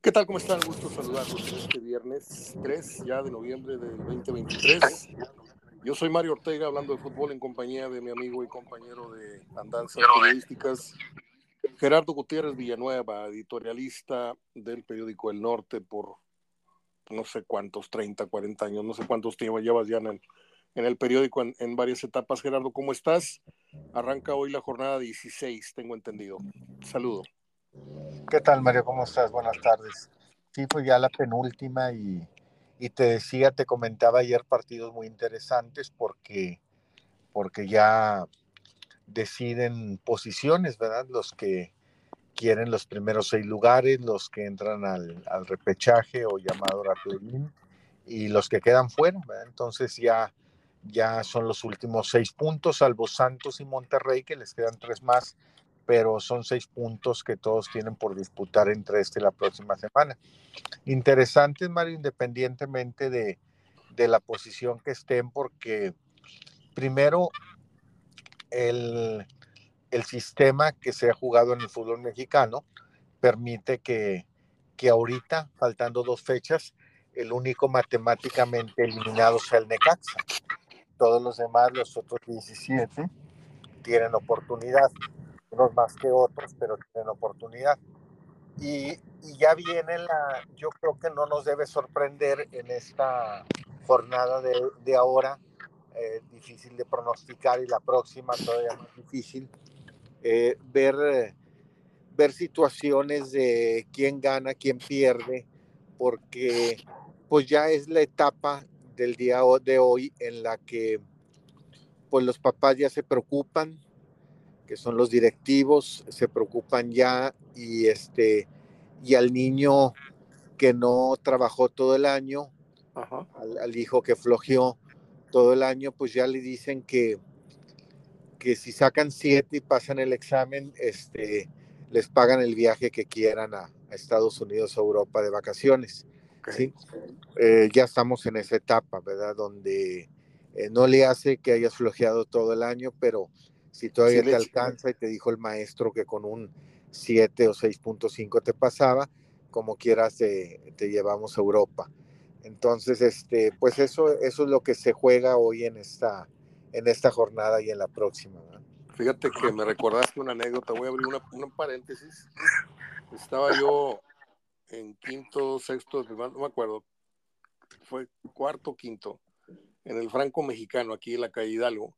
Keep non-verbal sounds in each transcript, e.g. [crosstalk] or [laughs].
¿Qué tal? ¿Cómo están? Gusto saludarlos este viernes 3 ya de noviembre del 2023. Yo soy Mario Ortega hablando de fútbol en compañía de mi amigo y compañero de andanzas periodísticas, Gerardo Gutiérrez Villanueva, editorialista del periódico El Norte por no sé cuántos, 30, 40 años, no sé cuántos tiempos llevas ya en el, en el periódico en, en, varias etapas. Gerardo, ¿cómo estás? Arranca hoy la jornada 16, tengo entendido. Saludo. ¿Qué tal, Mario? ¿Cómo estás? Buenas tardes. Sí, pues ya la penúltima y, y te decía, te comentaba ayer partidos muy interesantes porque, porque ya deciden posiciones, ¿verdad? Los que quieren los primeros seis lugares, los que entran al, al repechaje o llamado Rapidín y los que quedan fuera, ¿verdad? Entonces ya, ya son los últimos seis puntos, salvo Santos y Monterrey, que les quedan tres más pero son seis puntos que todos tienen por disputar entre este y la próxima semana. Interesantes, Mario, independientemente de, de la posición que estén, porque primero el, el, sistema que se ha jugado en el fútbol mexicano permite que, que ahorita, faltando dos fechas, el único matemáticamente eliminado sea el Necaxa. Todos los demás, los otros 17, tienen oportunidad unos más que otros, pero tienen oportunidad. Y, y, ya viene la, yo creo que no nos debe sorprender en esta jornada de, de ahora, eh, difícil de pronosticar y la próxima todavía más difícil, eh, ver, ver situaciones de quién gana, quién pierde, porque pues ya es la etapa del día de hoy en la que pues los papás ya se preocupan, que son los directivos, se preocupan ya y este y al niño que no trabajó todo el año, al, al, hijo que flojeó todo el año, pues ya le dicen que, que si sacan siete y pasan el examen, este, les pagan el viaje que quieran a, a Estados Unidos o Europa de vacaciones. Okay. ¿sí? Eh, ya estamos en esa etapa, ¿verdad? Donde eh, no le hace que hayas flojeado todo el año, pero si todavía sí, te alcanza y te dijo el maestro que con un 7 o 6.5 te pasaba, como quieras te, te, llevamos a Europa. Entonces, este, pues eso, eso es lo que se juega hoy en esta, en esta jornada y en la próxima. ¿verdad? Fíjate que me recordaste una anécdota, voy a abrir una, una paréntesis. Estaba yo en quinto, sexto, no me acuerdo, fue cuarto, quinto, en el Franco Mexicano, aquí en la calle Hidalgo,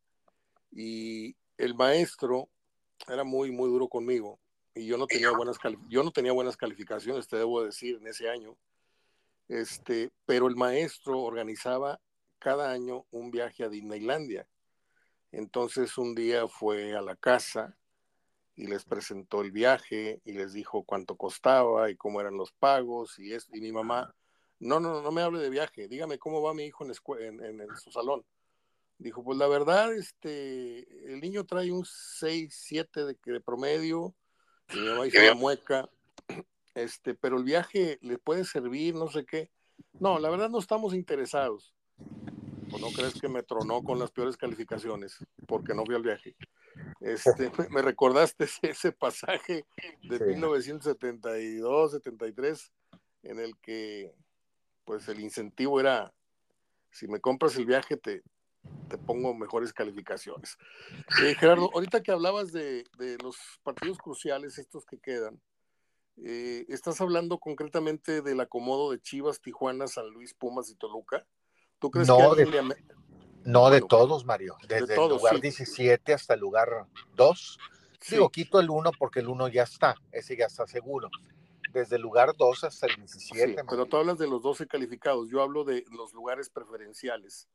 y el maestro era muy, muy duro conmigo y yo no tenía buenas, yo no tenía buenas calificaciones, te debo decir, en ese año. Este, pero el maestro organizaba cada año un viaje a Disneylandia. Entonces un día fue a la casa y les presentó el viaje y les dijo cuánto costaba y cómo eran los pagos y, es, y mi mamá, no, no, no me hable de viaje, dígame cómo va mi hijo en, en, en su salón. Dijo, pues la verdad, este, el niño trae un 6, 7 de, de promedio, y mi mamá hizo una mueca, [clears throat] este, pero el viaje le puede servir, no sé qué. No, la verdad no estamos interesados. ¿O no crees que me tronó con las peores calificaciones? Porque no fui al viaje. Este, [laughs] me recordaste ese, ese pasaje de sí. 1972, 73, en el que pues el incentivo era, si me compras el viaje, te, te pongo mejores calificaciones. Eh, Gerardo, ahorita que hablabas de, de, los partidos cruciales, estos que quedan, eh, ¿estás hablando concretamente del acomodo de Chivas, Tijuana, San Luis, Pumas y Toluca? ¿Tú crees no, que de, le... no bueno, de todos, Mario, desde de todos, el lugar sí. 17 hasta el lugar 2. Sí. Digo, quito el 1 porque el 1 ya está, ese ya está seguro. Desde el lugar 2 hasta el 17. Sí, pero tú hablas de los 12 calificados, yo hablo de los lugares preferenciales.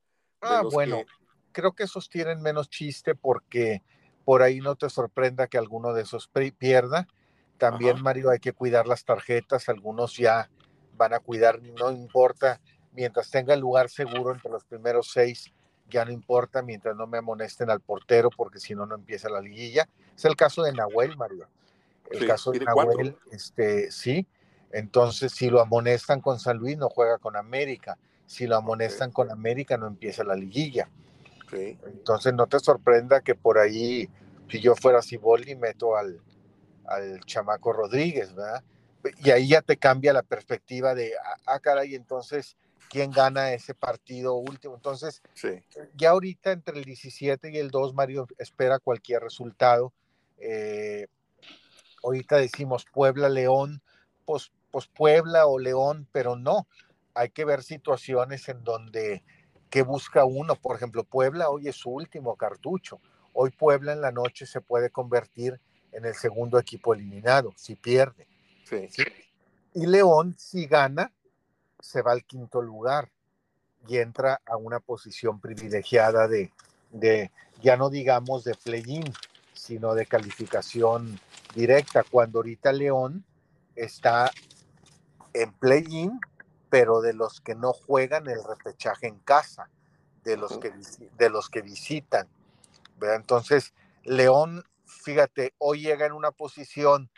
Ah, bueno, que... creo que esos tienen menos chiste porque por ahí no te sorprenda que alguno de esos pierda. También, Ajá. Mario, hay que cuidar las tarjetas, algunos ya van a cuidar, no importa, mientras tenga el lugar seguro entre los primeros seis, ya no importa, mientras no me amonesten al portero, porque si no, no empieza la liguilla. Es el caso de Nahuel, Mario. El sí, caso de Nahuel, este, sí. Entonces, si lo amonestan con San Luis, no juega con América si lo amonestan okay. con América no empieza la liguilla. Okay. Entonces no te sorprenda que por ahí, si yo fuera Ciboldi, meto al, al chamaco Rodríguez, ¿verdad? y ahí ya te cambia la perspectiva de, ah, ah caray, entonces, ¿quién gana ese partido último? Entonces, ya ahorita entre el 17 y el 2, Mario espera cualquier resultado. Eh, ahorita decimos Puebla-León, pues, pues Puebla o León, pero no, hay que ver situaciones en donde que busca uno. Por ejemplo, Puebla hoy es su último cartucho. Hoy Puebla en la noche se puede convertir en el segundo equipo eliminado si pierde. Y León, si gana, se va al quinto lugar y entra a una posición privilegiada de, de ya no digamos de play-in, sino de calificación directa, cuando ahorita León está en play-in, pero de los que no juegan el repechaje en casa, de los que, de los que visitan. Entonces, León, fíjate, hoy llega en una posición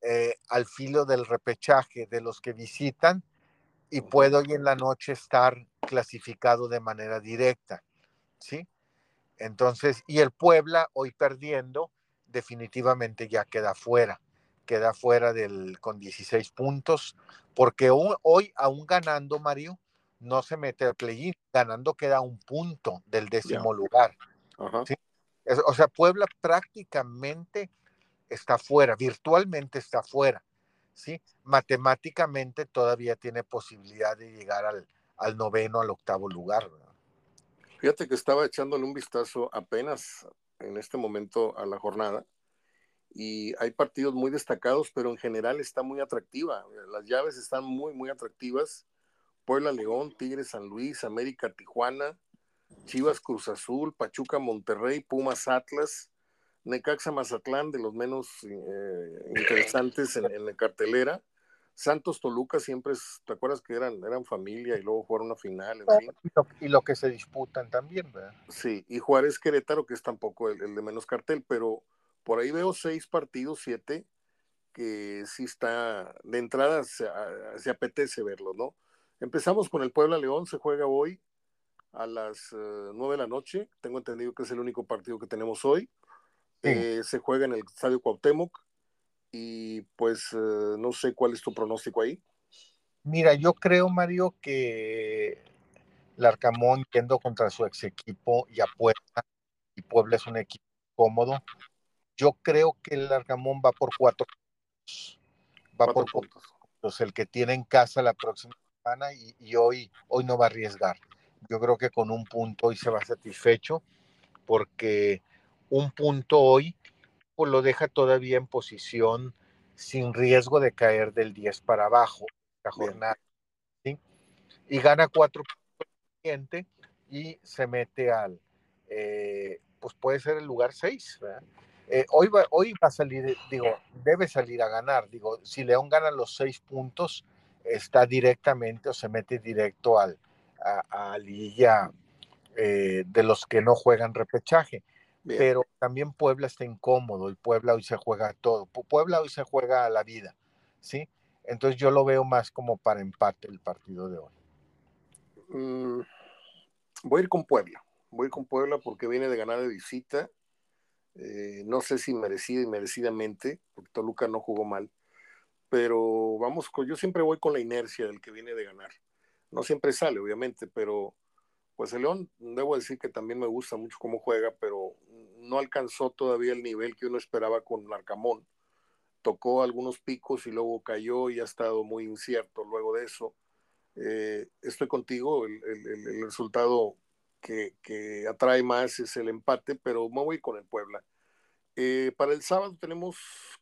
eh, al filo del repechaje de los que visitan y puede hoy en la noche estar clasificado de manera directa, ¿sí? Entonces, y el Puebla hoy perdiendo, definitivamente ya queda fuera, queda fuera del, con 16 puntos, porque hoy, aún ganando, Mario, no se mete al play-in, ganando queda un punto del décimo lugar. o sea, Puebla prácticamente está fuera, virtualmente está fuera, ¿sí? Matemáticamente todavía tiene posibilidad de llegar al, al noveno, al octavo lugar. Fíjate que estaba echándole un vistazo apenas en este momento a la jornada y hay partidos muy destacados, pero en general está muy atractiva. Las llaves están muy, muy atractivas. Puebla León, Tigres San Luis, América Tijuana, Chivas Cruz Azul, Pachuca Monterrey, Pumas Atlas, Necaxa Mazatlán, de los menos eh, interesantes en, la cartelera. Santos Toluca siempre, ¿te acuerdas que eran, eran familia y luego jugaron una final? En fin. y, lo, que se disputan también, ¿verdad? Sí, y Juárez Querétaro, que es tampoco el, de menos cartel, pero por ahí veo seis partidos, siete, que sí está, de entrada se, se apetece verlo, ¿no? Empezamos con el Puebla León, se juega hoy a las eh, nueve de la noche, tengo entendido que es el único partido que tenemos hoy. Eh, se juega en el Estadio Cuauhtémoc y pues eh, no sé cuál es tu pronóstico ahí. Mira, yo creo, Mario, que el Arcamón yendo contra su ex equipo y a Puebla, y Puebla es un equipo cómodo, yo creo que el Arcamón va por cuatro puntos. Va por puntos. puntos. El que tiene en casa la próxima semana y, y, hoy, hoy no va a arriesgar. Yo creo que con un punto hoy se va satisfecho porque un punto hoy, pues lo deja todavía en posición sin riesgo de caer del 10 para abajo la jornada. ¿sí? Y gana cuatro puntos y se mete al, eh, pues puede ser el lugar 6. Eh, hoy, va, hoy va a salir, digo, debe salir a ganar. Digo, si León gana los seis puntos, está directamente o se mete directo al, a, a Lilla eh, de los que no juegan repechaje pero también Puebla está incómodo y Puebla hoy se juega todo. Puebla hoy se juega a la vida, ¿sí? Entonces yo lo veo más como para empate el partido de hoy. Mm, voy a ir con Puebla. Voy a ir con Puebla porque viene de ganar de visita. Eh, no sé si merecida y merecidamente, porque Toluca no jugó mal. Pero vamos, yo siempre voy con la inercia del que viene de ganar. No siempre sale, obviamente, pero pues el León, debo decir que también me gusta mucho cómo juega, pero no alcanzó todavía el nivel que uno esperaba con Larcamón. Tocó algunos picos y luego cayó y ha estado muy incierto luego de eso. Eh, estoy contigo, el, resultado que, atrae más es el empate, pero me voy con el Puebla. Eh, para el sábado tenemos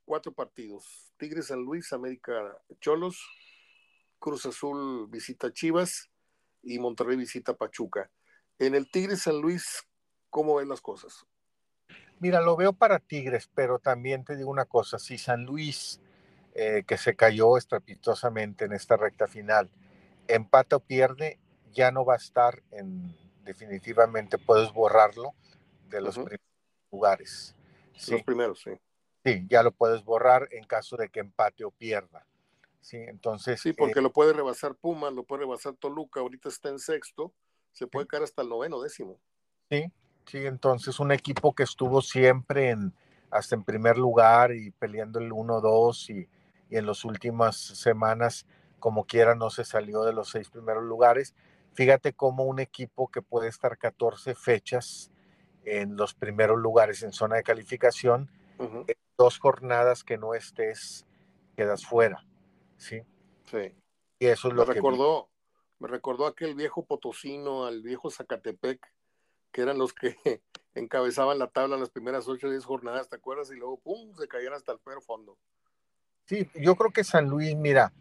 cuatro partidos. Tigres San Luis, América Cholos, Cruz Azul visita Chivas y Monterrey visita Pachuca. En el Tigres San Luis, ¿cómo ven las cosas? Mira, lo veo para Tigres, pero también te digo una cosa, si San Luis, eh, que se cayó estrepitosamente en esta recta final, empata o pierde, ya no va a estar en, definitivamente puedes borrarlo de los primeros lugares. ¿sí? Los primeros, sí. Sí, ya lo puedes borrar en caso de que empate o pierda. Sí, entonces. Sí, porque eh lo puede rebasar Puma, lo puede rebasar Toluca, ahorita está en sexto, se puede caer hasta el noveno décimo. Sí, Sí, entonces un equipo que estuvo siempre en, hasta en primer lugar y peleando el 1-2 y, y en las últimas semanas, como quiera, no se salió de los seis primeros lugares. Fíjate cómo un equipo que puede estar 14 fechas en los primeros lugares en zona de calificación, dos jornadas que no estés, quedas fuera. Sí. Sí. Y eso es lo me recordó, Me recordó aquel viejo potosino, al viejo Zacatepec, que eran los que [laughs] encabezaban la tabla las primeras ocho o diez jornadas, ¿te acuerdas? Y luego, ¡pum!, se caían hasta el peor fondo. Sí, yo creo que San Luis, mira,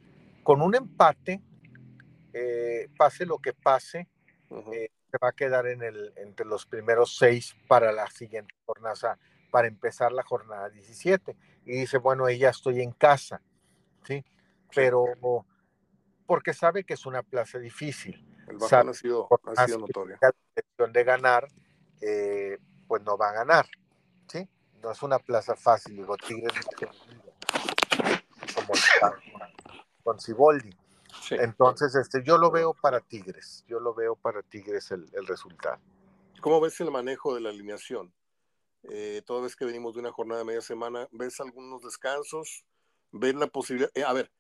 con un empate, eh, pase lo que pase, eh, se va a quedar en el, entre los primeros seis para la siguiente jornada, para empezar la jornada 17. Y dice, bueno, ya estoy en casa, ¿sí? Pero porque sabe que es una plaza difícil. El bajón ha sido, ha sido notorio. La intención de ganar, eh, pues no va a ganar, ¿sí? No es una plaza fácil, digo, Tigres como con Ciboldi. Entonces, este, yo lo veo para Tigres, yo lo veo para Tigres el, el resultado. ¿Cómo ves el manejo de la alineación? Eh, toda vez que venimos de una jornada de media semana, ¿ves algunos descansos? ¿Ves la posibilidad? Eh, a ver,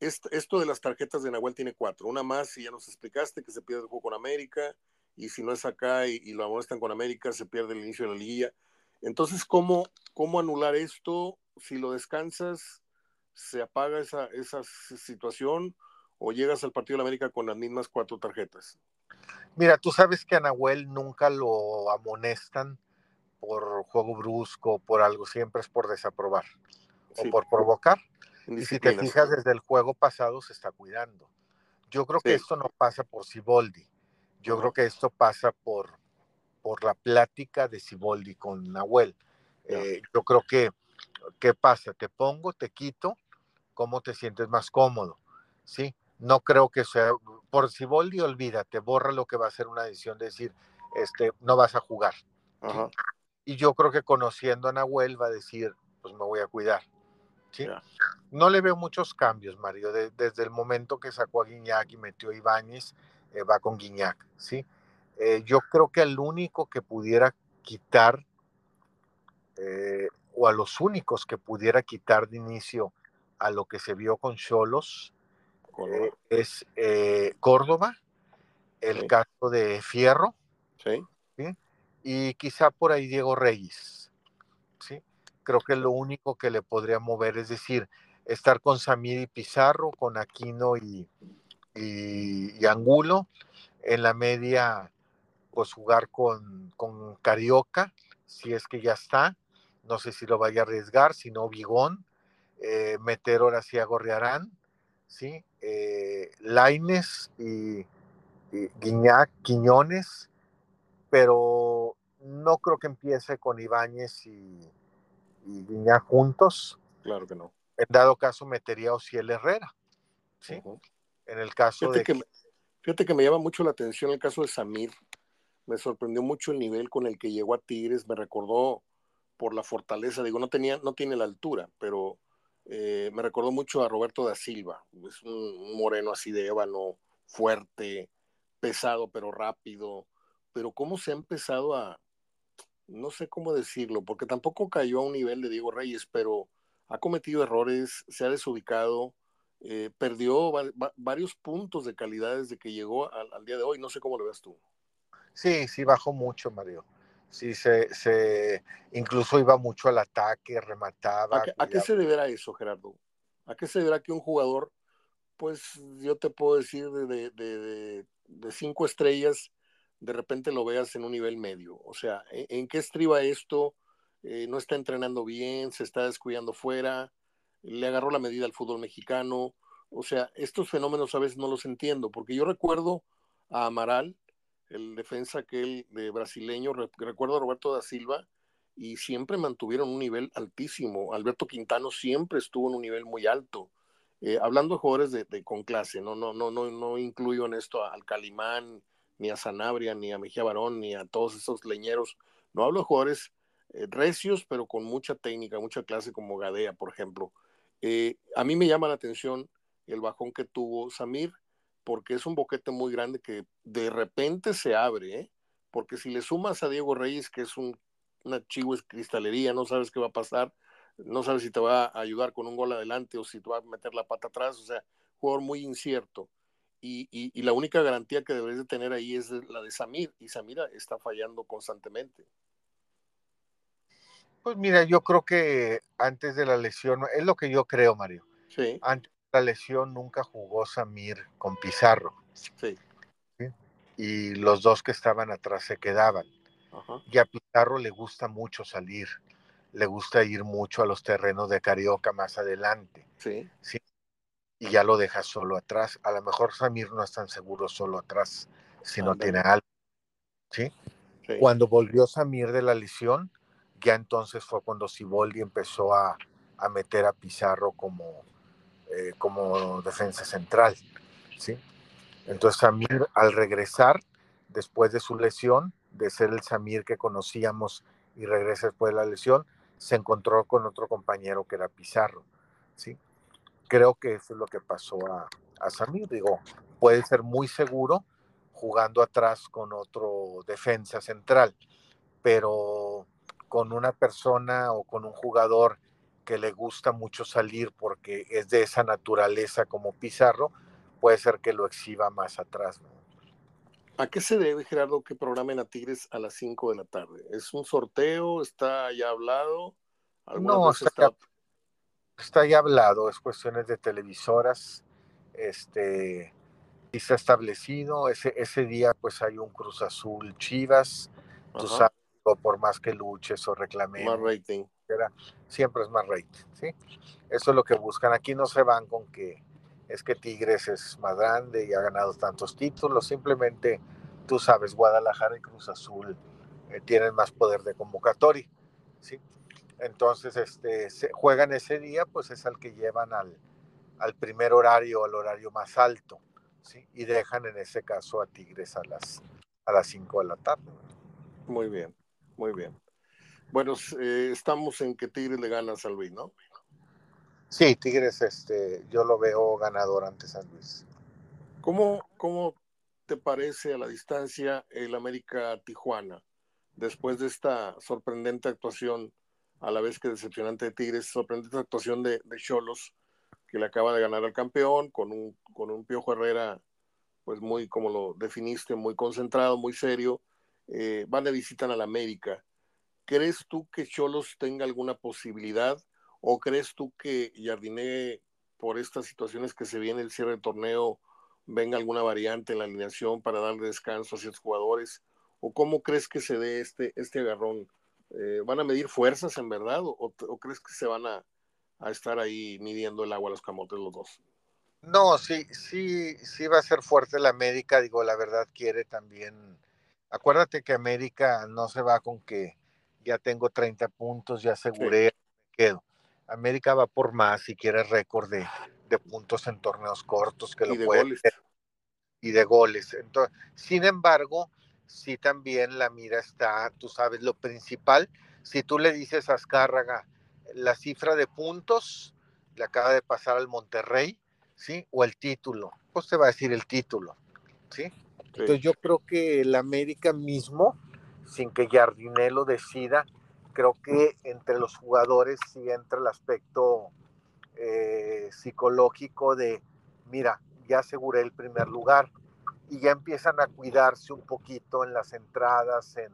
esto, de las tarjetas de Nahuel tiene cuatro. Una más, y ya nos explicaste, que se pierde el juego con América, y si no es acá y, lo amonestan con América, se pierde el inicio de la liguilla. Entonces, ¿cómo, cómo anular esto? Si lo descansas, ¿se apaga esa, esa situación o llegas al partido de América con las mismas cuatro tarjetas? Mira, tú sabes que a Nahuel nunca lo amonestan por juego brusco, por algo, siempre es por desaprobar o por provocar. Y si te fijas, desde el juego pasado se está cuidando. Yo creo que esto no pasa por Siboldi. Yo creo que esto pasa por, por la plática de Siboldi con Nahuel. Eh, yo creo que, ¿qué pasa? Te pongo, te quito, ¿cómo te sientes más cómodo? ¿Sí? No creo que sea, por Siboldi, olvídate, borra lo que va a ser una decisión de decir, este, no vas a jugar. Y yo creo que conociendo a Nahuel va a decir, pues me voy a cuidar. No le veo muchos cambios, Mario. desde el momento que sacó a Guiñac y metió a Ibáñez, eh, va con Guiñac, ¿sí? Eh, yo creo que el único que pudiera quitar, eh, o a los únicos que pudiera quitar de inicio a lo que se vio con Cholos, es Córdoba, el caso de Fierro, ¿Sí? y quizá por ahí Diego Reyes, ¿sí? creo que lo único que le podría mover es decir, estar con Samir y Pizarro, con Aquino y, y, Angulo, en la media, pues jugar con, con, Carioca, si es que ya está, no sé si lo vaya a arriesgar, si no Vigón, eh, meter ahora sí a Gorriarán, ¿sí? Eh, Laines y, y Guiñac, Quiñones, pero no creo que empiece con Ibáñez y, y Guiñá juntos. Claro que no. En dado caso metería a Ociel Herrera. ¿sí? En el caso fíjate de... Que me, fíjate que me llama mucho la atención el caso de Samir. Me sorprendió mucho el nivel con el que llegó a Tigres. Me recordó por la fortaleza. Digo, no, tenía, no tiene la altura, pero eh, me recordó mucho a Roberto da Silva. Es un moreno así de ébano, fuerte, pesado, pero rápido. Pero cómo se ha empezado a, no sé cómo decirlo, porque tampoco cayó a un nivel de Diego Reyes, pero ha cometido errores, se ha desubicado, eh, perdió varios puntos de calidad desde que llegó al, día de hoy. No sé cómo lo ves tú. Sí, sí, bajó mucho, Mario. Sí, se, se incluso iba mucho al ataque, remataba. ¿A qué, se deberá eso, Gerardo? ¿A qué se deberá que un jugador, pues yo te puedo decir, de, de, de cinco estrellas, de repente lo veas en un nivel medio. O sea, ¿e-, ¿en, qué estriba esto? Eh, no está entrenando bien, se está descuidando fuera, le agarró la medida al fútbol mexicano. O sea, estos fenómenos a veces no los entiendo, porque yo recuerdo a Amaral, el defensa que él de brasileño, recuerdo a Roberto da Silva, y siempre mantuvieron un nivel altísimo. Alberto Quintano siempre estuvo en un nivel muy alto. Eh, hablando de jugadores de, con clase, no, no, no, no, no incluyo en esto al Calimán, ni a Sanabria, ni a Mejía Barón, ni a todos esos leñeros. No hablo de jugadores eh, recios, pero con mucha técnica, mucha clase, como Gadea, por ejemplo. Eh, a mí me llama la atención el bajón que tuvo Samir, porque es un boquete muy grande que de repente se abre, ¿eh? porque si le sumas a Diego Reyes, que es un, una chihues cristalería, no sabes qué va a pasar, no sabes si te va a ayudar con un gol adelante o si te va a meter la pata atrás, o sea, jugador muy incierto. Y, y, la única garantía que debes de tener ahí es la de Samir, y Samir está fallando constantemente. Pues mira, yo creo que antes de la lesión, es lo que yo creo, Mario. Sí. Antes la lesión nunca jugó Samir con Pizarro. Sí. Y los dos que estaban atrás se quedaban. Y a Pizarro le gusta mucho salir, le gusta ir mucho a los terrenos de Carioca más adelante. Sí. ¿sí? Y ya lo deja solo atrás. A lo mejor Samir no es tan seguro solo atrás si no tiene algo. ¿sí? Cuando volvió Samir de la lesión, ya entonces fue cuando Siboldi empezó a, a meter a Pizarro como, eh, como defensa central. ¿sí? Entonces Samir al regresar, después de su lesión, de ser el Samir que conocíamos y regresa después de la lesión, se encontró con otro compañero que era Pizarro. ¿sí? Creo que eso es lo que pasó a, a Samir. Digo, puede ser muy seguro jugando atrás con otro defensa central, pero con una persona o con un jugador que le gusta mucho salir porque es de esa naturaleza como Pizarro, puede ser que lo exhiba más atrás. ¿A qué se debe, Gerardo, que programen a Tigres a las 5 de la tarde? ¿Es un sorteo? ¿Está ya hablado? No, está, Ya, está, ya, hablado, es cuestiones de televisoras. Este, y se ha establecido, ese, ese día pues hay un Cruz Azul Chivas, tú sabes, por más que luches o reclames. Más rating. Siempre es más rating, ¿sí? Eso es lo que buscan. Aquí no se van con que es que Tigres es más grande y ha ganado tantos títulos, simplemente tú sabes, Guadalajara y Cruz Azul eh, tienen más poder de convocatoria, ¿sí? Entonces, este, se juegan ese día, pues es al que llevan al, al primer horario, al horario más alto, ¿sí? Y dejan en ese caso a Tigres a las, a las 5 de la tarde. Muy bien, muy bien. Bueno, eh, estamos en que Tigres le gana a San Luis, ¿no? Sí, Tigres, este, yo lo veo ganador ante San Luis. ¿Cómo, cómo te parece a la distancia el América Tijuana? Después de esta sorprendente actuación, a la vez que decepcionante de Tigres, sorprendente actuación de Cholos, que le acaba de ganar al campeón, con un, con un Piojo Herrera, pues muy, como lo definiste, muy concentrado, muy serio. Eh, van de visitar a la América. ¿Crees tú que Cholos tenga alguna posibilidad? ¿O crees tú que Jardiné, por estas situaciones que se viene el cierre del torneo, venga alguna variante en la alineación para darle descanso a ciertos jugadores? ¿O cómo crees que se dé este, este agarrón? Eh, ¿Van a medir fuerzas en verdad? ¿O, crees que se van a, a, estar ahí midiendo el agua a los camotes los dos? No, sí, sí, sí va a ser fuerte la América, digo, la verdad quiere también. Acuérdate que América no se va con que ya tengo 30 puntos, ya aseguré, me quedo. América va por más si quiere récord de, puntos en torneos cortos que lo de puede y de goles. Entonces, sin embargo, sí también la mira está, tú sabes, lo principal, si tú le dices a Azcárraga la cifra de puntos, le acaba de pasar al Monterrey, ¿sí? O el título, pues te va a decir el título, ¿sí? Entonces yo creo que el América mismo, sin que Jardinello decida, creo que entre los jugadores sí entra el aspecto eh, psicológico de, mira, ya aseguré el primer lugar y ya empiezan a cuidarse un poquito en las entradas, en,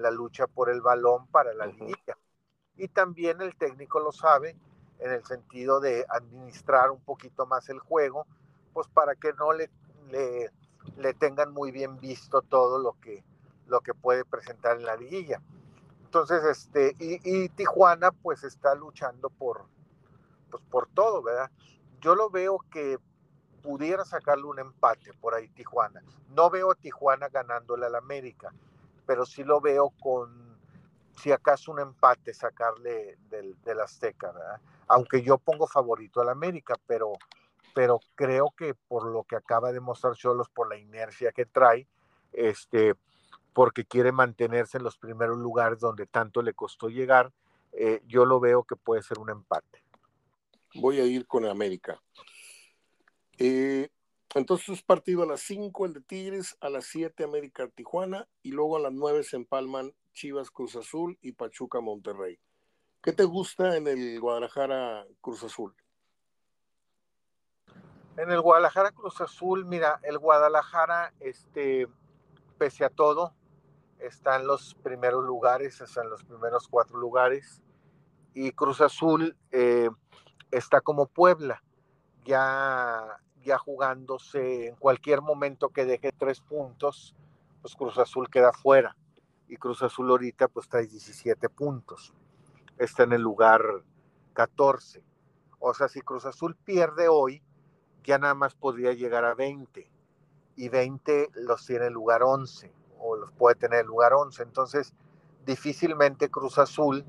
la lucha por el balón para la liguilla. Y también el técnico lo sabe en el sentido de administrar un poquito más el juego, pues para que no le, le, le tengan muy bien visto todo lo que, lo que puede presentar en la liguilla. Entonces, este, y, Tijuana pues está luchando por, pues, por todo, ¿verdad? Yo lo veo que pudiera sacarle un empate por ahí Tijuana. No veo a Tijuana ganándole al América, pero sí lo veo con, si acaso un empate sacarle del, del Azteca, ¿verdad? Aunque yo pongo favorito al América, pero, pero creo que por lo que acaba de mostrar Cholos, por la inercia que trae, este, porque quiere mantenerse en los primeros lugares donde tanto le costó llegar, eh, yo lo veo que puede ser un empate. Voy a ir con América. Eh, entonces, partido a las 5 el de Tigres, a las 7 América Tijuana y luego a las 9 se empalman Chivas Cruz Azul y Pachuca Monterrey. ¿Qué te gusta en el Guadalajara Cruz Azul? En el Guadalajara Cruz Azul, mira, el Guadalajara, este, pese a todo, está en los primeros lugares, está en los primeros cuatro lugares. Y Cruz Azul eh, está como Puebla, ya, ya jugándose en cualquier momento que deje tres puntos, pues Cruz Azul queda fuera. Y Cruz Azul ahorita pues trae 17 puntos. Está en el lugar 14. O sea, si Cruz Azul pierde hoy, ya nada más podría llegar a 20. Y 20 los tiene en lugar 11 o los puede tener en lugar 11. Entonces, difícilmente Cruz Azul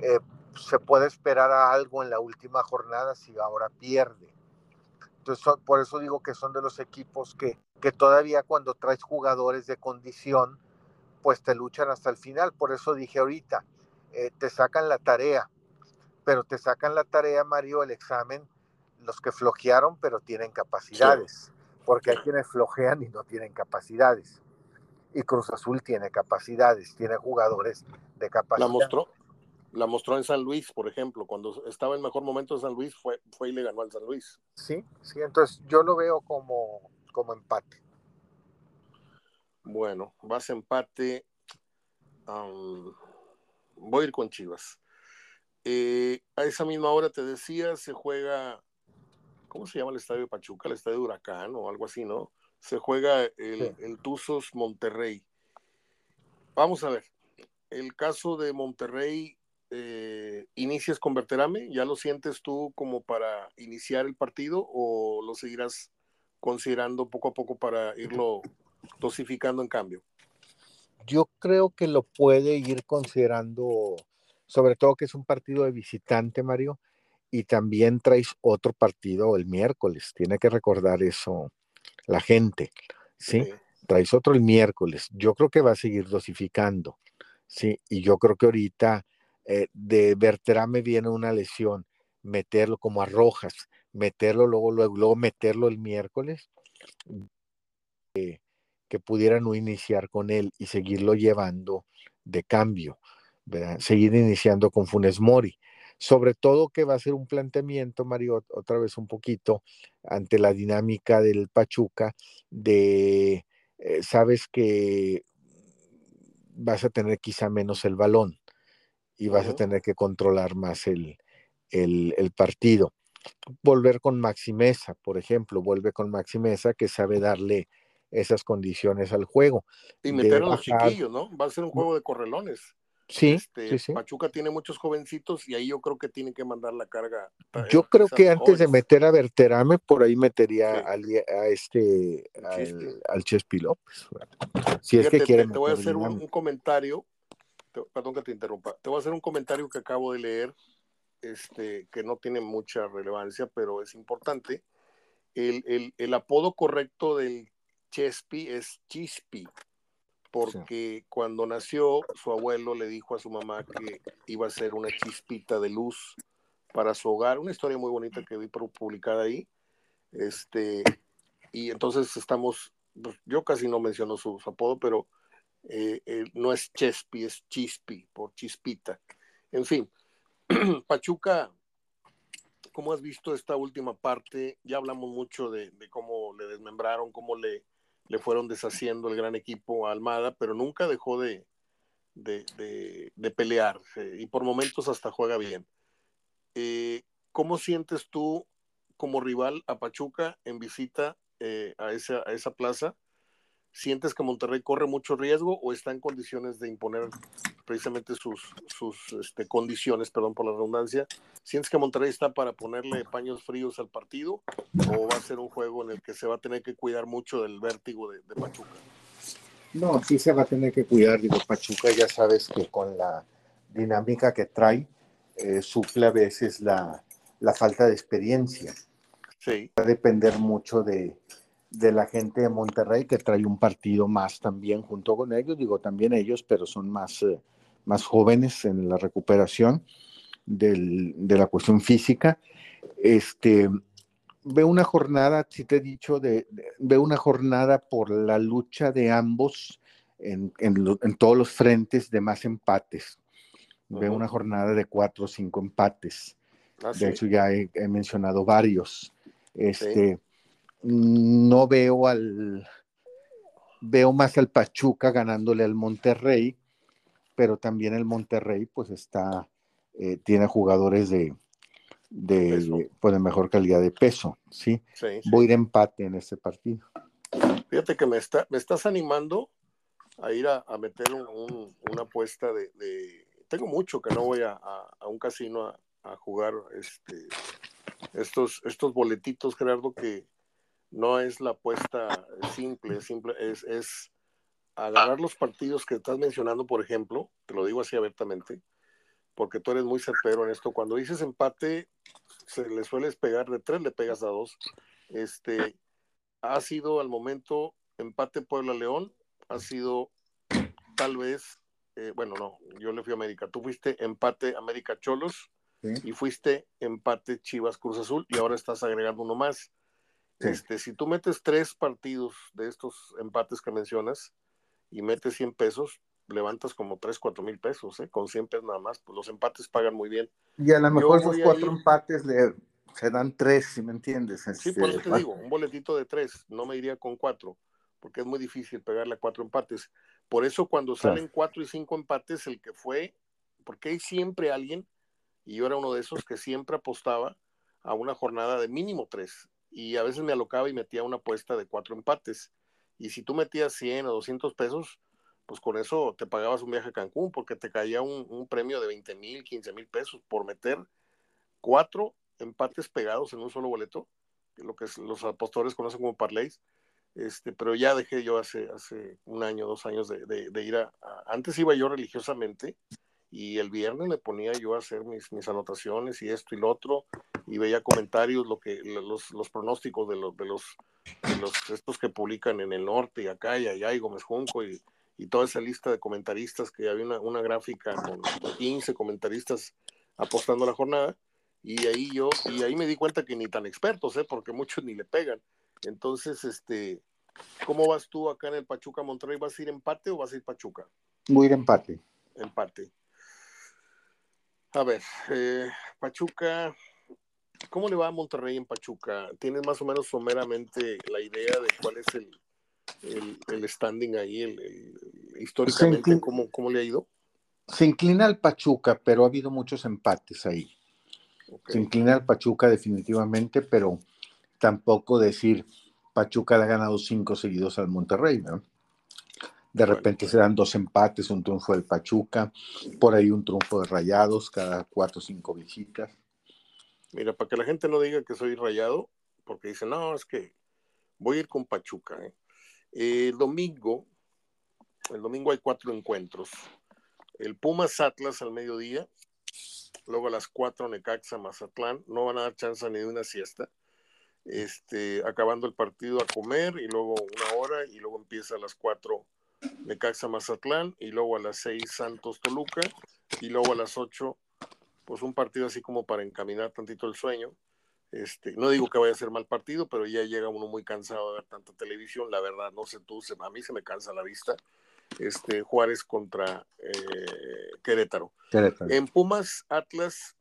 eh, se puede esperar a algo en la última jornada si ahora pierde. Entonces, por eso digo que son de los equipos que, que todavía cuando traes jugadores de condición, pues te luchan hasta el final. Por eso dije ahorita, eh, te sacan la tarea, pero te sacan la tarea, Mario, el examen, los que flojearon, pero tienen capacidades, porque hay quienes flojean y no tienen capacidades. Y Cruz Azul tiene capacidades, tiene jugadores de capacidad. La mostró, la mostró en San Luis, por ejemplo, cuando estaba en mejor momento de San Luis, fue, fue y le ganó al San Luis. Sí, sí, entonces yo lo veo como, como empate. Bueno, vas a empate. voy a ir con Chivas. Eh, a esa misma hora te decía, se juega, ¿cómo se llama el estadio de Pachuca? El estadio de Huracán o algo así, ¿no? Se juega el, el Tuzos Monterrey. Vamos a ver, el caso de Monterrey, eh, ¿inicias con Berterame? ¿Ya lo sientes tú como para iniciar el partido o lo seguirás considerando poco a poco para irlo dosificando en cambio? Yo creo que lo puede ir considerando, sobre todo que es un partido de visitante, Mario, y también traes otro partido el miércoles. Tiene que recordar eso la gente, ¿sí? Traes otro el miércoles. Yo creo que va a seguir dosificando, ¿sí? Y yo creo que ahorita eh, de Berterame viene una lesión, meterlo como a Rojas, meterlo luego, luego, luego meterlo el miércoles, que pudiera no iniciar con él y seguirlo llevando de cambio, seguir iniciando con Funes Mori. Sobre todo que va a ser un planteamiento, Mario, otra vez un poquito, ante la dinámica del Pachuca, de, eh, sabes que vas a tener quizá menos el balón y vas a tener que controlar más el, el, el partido volver con Maximeza, por ejemplo, vuelve con Maximeza que sabe darle esas condiciones al juego. Y meter a los chiquillos, ¿no? Va a ser un juego de correlones. Sí, este, sí, Pachuca tiene muchos jovencitos y ahí yo creo que tiene que mandar la carga. Yo creo que antes de meter a Berterame, por ahí metería al, a este, al, Chespi López. Si es que quieren. Te, voy a hacer un, comentario, perdón que te interrumpa, te voy a hacer un comentario que acabo de leer, este, que no tiene mucha relevancia, pero es importante. El, el, el apodo correcto del Chespi es Chispi, porque cuando nació su abuelo le dijo a su mamá que iba a ser una chispita de luz para su hogar, una historia muy bonita que vi publicada ahí. Este, y entonces estamos, pues, yo casi no menciono su, apodo, pero eh, no es Chespi, es Chispi, por chispita. En fin, [clears throat] Pachuca, ¿cómo has visto esta última parte? Ya hablamos mucho de cómo le desmembraron, cómo le le fueron deshaciendo el gran equipo a Almada, pero nunca dejó de, de, pelear y por momentos hasta juega bien. Eh, ¿Cómo sientes tú como rival a Pachuca en visita eh, a, esa, a esa plaza? ¿Sientes que Monterrey corre mucho riesgo o está en condiciones de imponer precisamente sus, sus este, condiciones, perdón por la redundancia? ¿Sientes que Monterrey está para ponerle paños fríos al partido o va a ser un juego en el que se va a tener que cuidar mucho del vértigo de, Pachuca? No, sí se va a tener que cuidar, digo, Pachuca ya sabes que con la dinámica que trae, eh, suple a veces la, la falta de experiencia. Sí. Va a depender mucho de, de la gente de Monterrey que trae un partido más también junto con ellos, digo también ellos, pero son más, eh, más jóvenes en la recuperación del, de la cuestión física. Este, ve una jornada, si te he dicho, de, ve una jornada por la lucha de ambos en, en, en, todos los frentes de más empates. Veo una jornada de cuatro o cinco empates. Ah, De sí. hecho, ya he, he mencionado varios. Este, no veo al, veo más al Pachuca ganándole al Monterrey, pero también el Monterrey, pues está, eh, tiene jugadores de, de, pues, de mejor calidad de peso, ¿sí? Sí, sí. Voy a empate en este partido. Fíjate que me, está, me estás animando a ir a, a meter un- un- una apuesta de, de- Tengo mucho que no voy a, a- a un casino a, a jugar este, estos, estos boletitos, Gerardo, que no es la apuesta simple, simple es, es agarrar los partidos que estás mencionando, por ejemplo, te lo digo así abiertamente, porque tú eres muy certero en esto. Cuando dices empate, se le sueles pegar de tres, le pegas a dos. Este, ha sido al momento empate Puebla-León, ha sido tal vez, eh, bueno, no, yo le fui a América, tú fuiste empate América-Cholos ¿sí? y fuiste empate Chivas-Cruz Azul y ahora estás agregando uno más. Sí. Este, si tú metes tres partidos de estos empates que mencionas y metes 100 pesos, levantas como 3, 4 mil pesos, ¿eh? con 100 pesos nada más, pues los empates pagan muy bien. Y a lo mejor esos cuatro ir- empates le, se dan tres, si me entiendes. Sí, Este, por eso te digo, un boletito de tres, no me iría con cuatro, porque es muy difícil pegarle a cuatro empates. Por eso cuando Claro. salen cuatro y cinco empates, el que fue, porque hay siempre alguien, y yo era uno de esos que siempre apostaba a una jornada de mínimo tres, y a veces me alocaba y metía una apuesta de cuatro empates. Y si tú metías 100 o 200 pesos, pues con eso te pagabas un viaje a Cancún, porque te caía un, un premio de 20 mil, 15 mil pesos por meter cuatro empates pegados en un solo boleto, lo que los apostadores conocen como parlays, este, pero ya dejé yo hace, hace un año, dos años de, de- ir a- Antes iba yo religiosamente y el viernes me ponía yo a hacer mis, mis anotaciones y esto y lo otro y veía comentarios, lo que, los, los pronósticos de los, de los, de los estos que publican en el norte y acá y allá y Gómez Junco y, y toda esa lista de comentaristas que había una, una gráfica con 15 comentaristas apostando la jornada y ahí yo, y ahí me di cuenta que ni tan expertos, ¿eh? porque muchos ni le pegan. Entonces, este, ¿cómo vas tú acá en el Pachuca Monterrey? ¿Vas a ir empate o vas a ir Pachuca? Voy a ir empate. Empate. A ver, eh, Pachuca, ¿cómo le va a Monterrey en Pachuca? ¿Tienes más o menos someramente la idea de cuál es el, el, el standing ahí, el, el- históricamente, Sí, cómo, cómo le ha ido? Se inclina al Pachuca, pero ha habido muchos empates ahí. Se inclina al Pachuca definitivamente, pero tampoco decir Pachuca le ha ganado cinco seguidos al Monterrey, ¿no? De repente se dan dos empates, un triunfo del Pachuca, por ahí un triunfo de Rayados cada cuatro o cinco visitas. Mira, para que la gente no diga que soy rayado, porque dicen, no, es que voy a ir con Pachuca. ¿eh? El domingo, el domingo hay cuatro encuentros. El Pumas Atlas al mediodía, luego a las cuatro Necaxa Mazatlán, no van a dar chance ni de una siesta. Este, acabando el partido a comer y luego una hora y luego empieza a las cuatro Necaxa Mazatlán y luego a las seis Santos Toluca y luego a las ocho pues un partido así como para encaminar tantito el sueño. Este, no digo que vaya a ser mal partido, pero ya llega uno muy cansado de ver tanta televisión. La verdad, no sé tú, se- a mí se me cansa la vista. Este, Juárez contra eh, Querétaro. Querétaro. En Pumas, Atlas,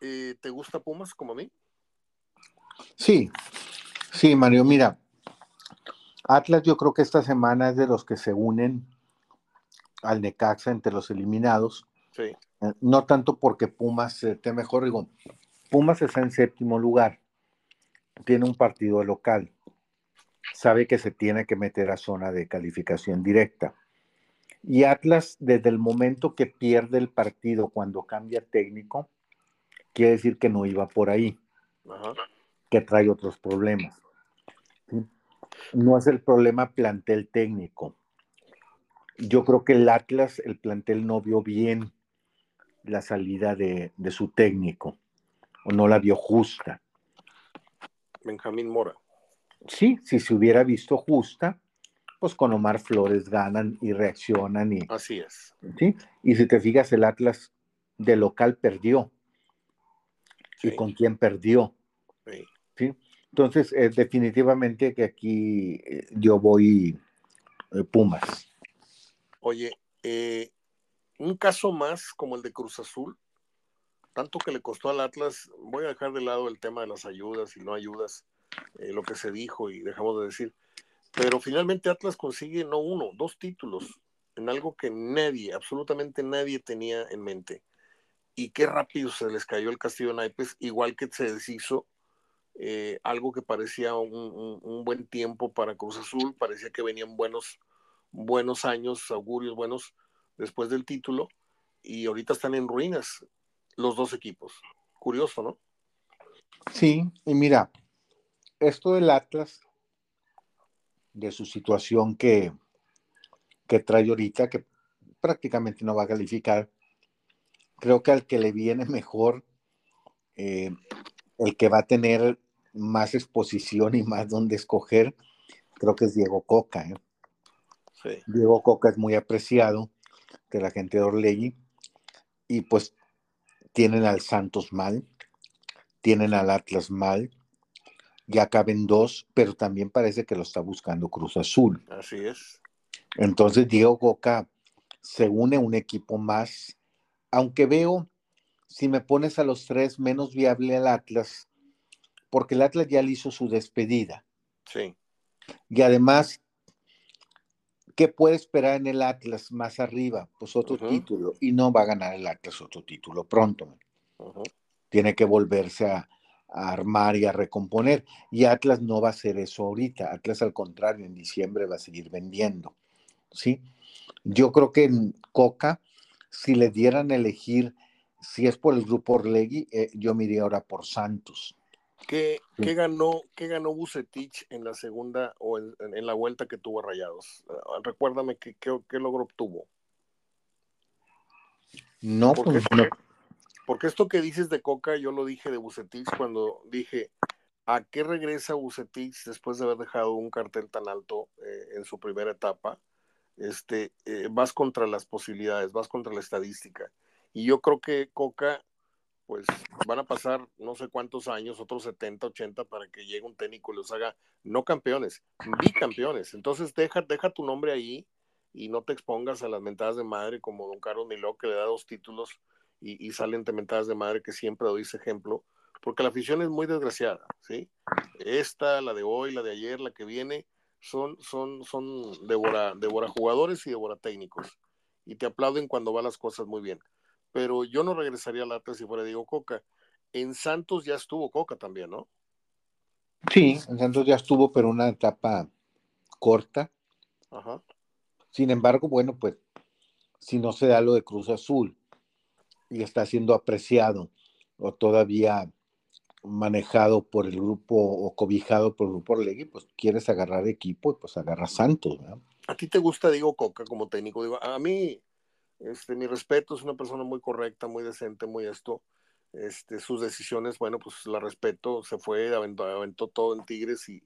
eh, ¿te gusta Pumas como a mí? Sí, sí, Mario, mira, Atlas yo creo que esta semana es de los que se unen al Necaxa entre los eliminados, Sí, eh, no tanto porque Pumas esté mejor, digo, Pumas está en séptimo lugar, tiene un partido local, sabe que se tiene que meter a zona de calificación directa. Y Atlas, desde el momento que pierde el partido cuando cambia técnico, quiere decir que no iba por ahí ajá. que trae otros problemas. No es el problema plantel técnico. Yo creo que el Atlas, el plantel no vio bien la salida de, de su técnico, o no la vio justa. Benjamín Mora. Sí, si se hubiera visto justa, pues con Omar Flores ganan y reaccionan. Y, Así es. ¿sí? y si te fijas, el Atlas de local perdió. Sí, ¿Y con quién perdió? sí. ¿sí? Entonces, eh, definitivamente que aquí eh, yo voy eh, Pumas. Oye, un caso más como el de Cruz Azul, tanto que le costó al Atlas, voy a dejar de lado el tema de las ayudas y no ayudas, lo que se dijo y dejamos de decir, pero finalmente Atlas consigue no uno, dos títulos en algo que nadie, absolutamente nadie tenía en mente. Y qué rápido se les cayó el castillo naipes, igual que se deshizo eh, algo que parecía un, buen tiempo para Cruz Azul, parecía que venían buenos, buenos años, augurios buenos después del título, y ahorita están en ruinas los dos equipos. Curioso, ¿no? Sí, y mira, esto del Atlas, de su situación que, que trae ahorita, que prácticamente no va a calificar, creo que al que le viene mejor, eh, el que va a tener más exposición y más donde escoger, creo que es Diego Coca. ¿eh? Diego Coca es muy apreciado de la gente de Orlegui y pues tienen al Santos mal, tienen al Atlas mal, ya caben dos, pero también parece que lo está buscando Cruz Azul. Así es. Entonces Diego Coca se une a un equipo más, aunque veo, si me pones a los tres, menos viable al Atlas, porque el Atlas ya le hizo su despedida. Sí. Y además, ¿qué puede esperar en el Atlas más arriba? Pues otro título. Y no va a ganar el Atlas otro título pronto. Tiene que volverse a, armar y a recomponer. Y Atlas no va a hacer eso ahorita. Atlas, al contrario, en diciembre va a seguir vendiendo. ¿Sí? Yo creo que en Coca, si le dieran a elegir, si es por el grupo Orlegui, eh, yo me iría ahora por Santos. ¿Qué, ganó, qué ganó Bucetich en la segunda o en, la vuelta que tuvo Rayados? Ah, recuérdame qué, qué, logro obtuvo. No, porque, pues, no. Porque esto que dices de Coca, yo lo dije de Bucetich cuando dije, ¿a qué regresa Bucetich después de haber dejado un cartel tan alto eh, en su primera etapa? Este, eh, vas contra las posibilidades, vas contra la estadística. Y yo creo que Coca pues van a pasar no sé cuántos años, otros 70, 80, para que llegue un técnico y los haga no campeones, bicampeones. Entonces deja, deja tu nombre ahí y no te expongas a las mentadas de madre como don Carlos Miló, que le da dos títulos y, y salen de mentadas de madre, que siempre doy ese ejemplo, porque la afición es muy desgraciada, ¿sí? Esta, la de hoy, la de ayer, la que viene, son, son, son devora, devora jugadores y devora técnicos. Y te aplauden cuando van las cosas muy bien pero yo no regresaría al Atlas si fuera Diego Coca. En Santos ya estuvo Coca también, ¿no? Sí, en Santos ya estuvo, pero una etapa corta. Ajá. Sin embargo, bueno, pues si no se da lo de Cruz Azul y está siendo apreciado o todavía manejado por el grupo o cobijado por el grupo Orlegui, pues quieres agarrar equipo, pues agarra Santos. ¿no? ¿A ti te gusta Diego Coca como técnico? Digo, a mí este, mi respeto, es una persona muy correcta, muy decente, muy esto. Este, sus decisiones, bueno, pues la respeto, se fue, aventó, todo en Tigres y,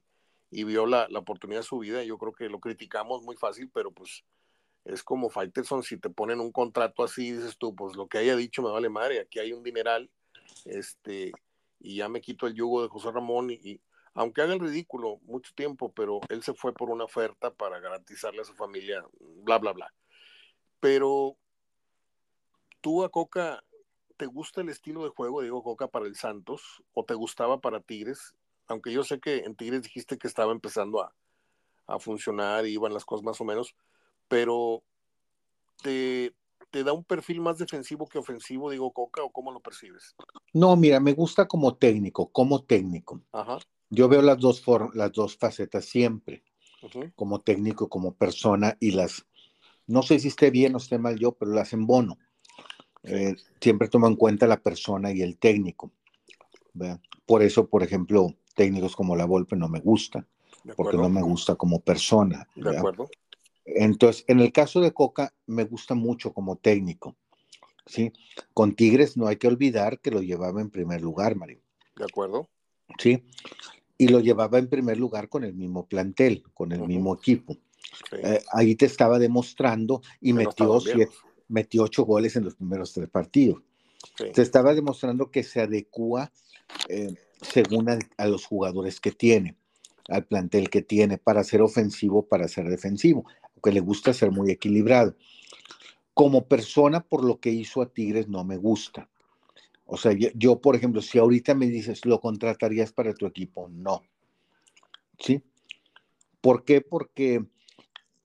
vio la, oportunidad de su vida. Yo creo que lo criticamos muy fácil, pero pues es como Faitelson, si te ponen un contrato así, dices tú, pues lo que haya dicho me vale madre, aquí hay un dineral, este, y ya me quito el yugo de José Ramón y aunque haga el ridículo mucho tiempo, pero él se fue por una oferta para garantizarle a su familia, bla, bla, bla. Pero tú a Coca, ¿te gusta el estilo de juego Diego Coca para el Santos o te gustaba para Tigres? Aunque yo sé que en Tigres dijiste que estaba empezando a, funcionar y iban las cosas más o menos, pero ¿te, ¿te, da un perfil más defensivo que ofensivo, Diego Coca, o cómo lo percibes? No, mira, me gusta como técnico, como técnico. Ajá. Yo veo las dos, las dos facetas siempre, como técnico, como persona, y las no sé si esté bien o esté mal yo, pero las embono. Eh, siempre tomo en cuenta la persona y el técnico. Por eso, por ejemplo, técnicos como la Volpe no me gustan, porque no me gusta como persona. De acuerdo. Entonces, en el caso de Coca, me gusta mucho como técnico. ¿sí? Con Tigres no hay que olvidar que lo llevaba en primer lugar, Mario. De acuerdo. Sí. Y lo llevaba en primer lugar con el mismo plantel, con el mismo equipo. Eh, ahí te estaba demostrando y metió, metió ocho goles en los primeros tres partidos. Te estaba demostrando que se adecua eh, según a, los jugadores que tiene, al plantel que tiene, para ser ofensivo, para ser defensivo, aunque le gusta ser muy equilibrado. como persona, por lo que hizo a Tigres, no me gusta. O sea, yo, por ejemplo, si ahorita me dices, ¿lo contratarías para tu equipo? No. ¿Sí? ¿Por qué? Porque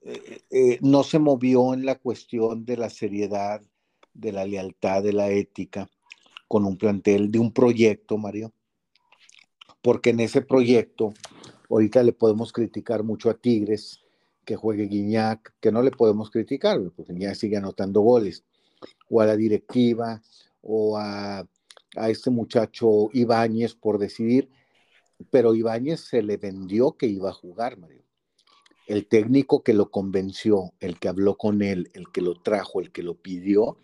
eh, eh, no se movió en la cuestión de la seriedad, de la lealtad, de la ética, con un plantel de un proyecto, Mario. Porque en ese proyecto, ahorita le podemos criticar mucho a Tigres, que juegue Guiñac, que no le podemos criticar, porque ya sigue anotando goles, o a la directiva, o a a este muchacho Ibáñez por decidir, pero Ibáñez se le vendió que iba a jugar, Mario. El técnico que lo convenció, el que habló con él, el que lo trajo, el que lo pidió,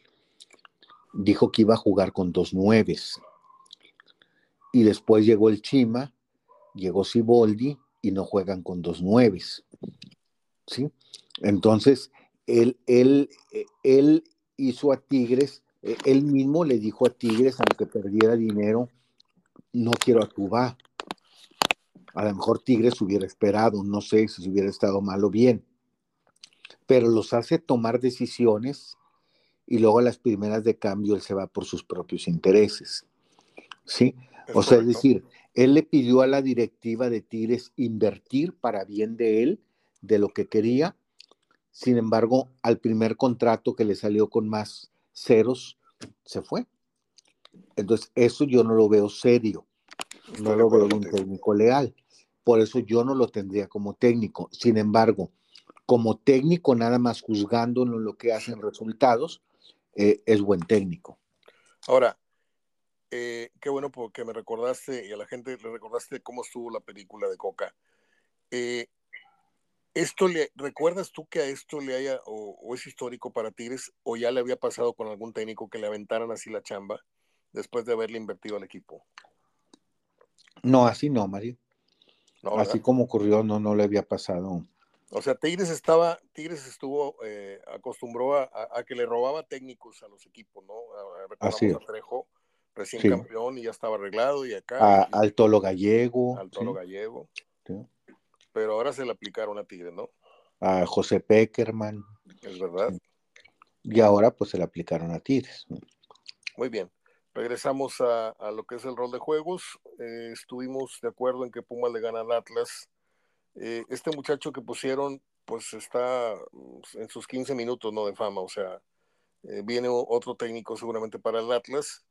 dijo que iba a jugar con dos nueves. Y después llegó el Chima, llegó Siboldi y no juegan con dos nueves. ¿Sí? Entonces, él, él, él hizo a Tigres eh, él mismo le dijo a Tigres, aunque perdiera dinero, no quiero a Cuba. A lo mejor Tigres hubiera esperado, no sé si hubiera estado mal o bien, pero los hace tomar decisiones y luego a las primeras de cambio él se va por sus propios intereses. ¿Sí? o sea, es decir, él le pidió a la directiva de Tigres invertir para bien de él, de lo que quería. Sin embargo, al primer contrato que le salió con más ceros, se fue. Entonces, eso yo no lo veo serio, no lo veo un técnico leal. Por eso yo no lo tendría como técnico. Sin embargo, como técnico, nada más juzgando lo que hacen resultados, eh, es buen técnico. Ahora, eh, qué bueno porque me recordaste y a la gente le recordaste cómo estuvo la película de Coca. Eh, ¿Esto le, recuerdas tú que a esto le haya, o, es histórico para Tigres, o ya le había pasado con algún técnico que le aventaran así la chamba después de haberle invertido al equipo? No, así no, Mario. Así como ocurrió, no, no le había pasado. O sea, Tigres estaba, Tigres estuvo, eh, acostumbró a, que le robaba técnicos a los equipos, ¿no? así a Trejo, recién campeón y ya estaba arreglado, y acá. al Tolo Gallego. Al Tolo Gallego pero ahora se le aplicaron a Tigre, ¿no? A José Peckerman. Es verdad. Y ahora pues se le aplicaron a Tigres. Muy bien. Regresamos a, lo que es el rol de juegos. Eh, estuvimos de acuerdo en que Puma le gana al Atlas. Eh, este muchacho que pusieron, pues está mm, en sus 15 minutos ¿no? de fama. O sea, eh, viene otro técnico seguramente para el Atlas.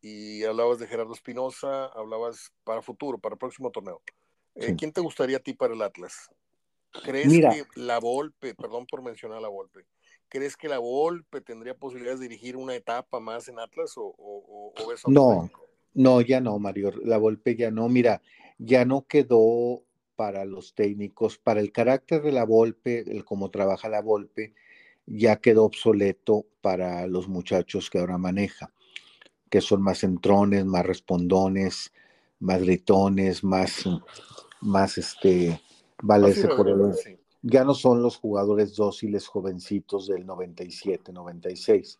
Y hablabas de Gerardo Espinosa, hablabas para futuro, para el próximo torneo. Eh, ¿Quién te gustaría a ti para el Atlas? ¿Crees que la Volpe, perdón por mencionar la Volpe, ¿crees que la Volpe tendría posibilidades de dirigir una etapa más en Atlas o, o, No, no, ya no, Mario. La Volpe ya no. Mira, ya no quedó para los técnicos, para el carácter de la Volpe, el cómo trabaja la Volpe, ya quedó obsoleto para los muchachos que ahora maneja, que son más entrones, más respondones, más gritones, más más este, valerse por el... Ya no son los jugadores dóciles jovencitos del 97, 96.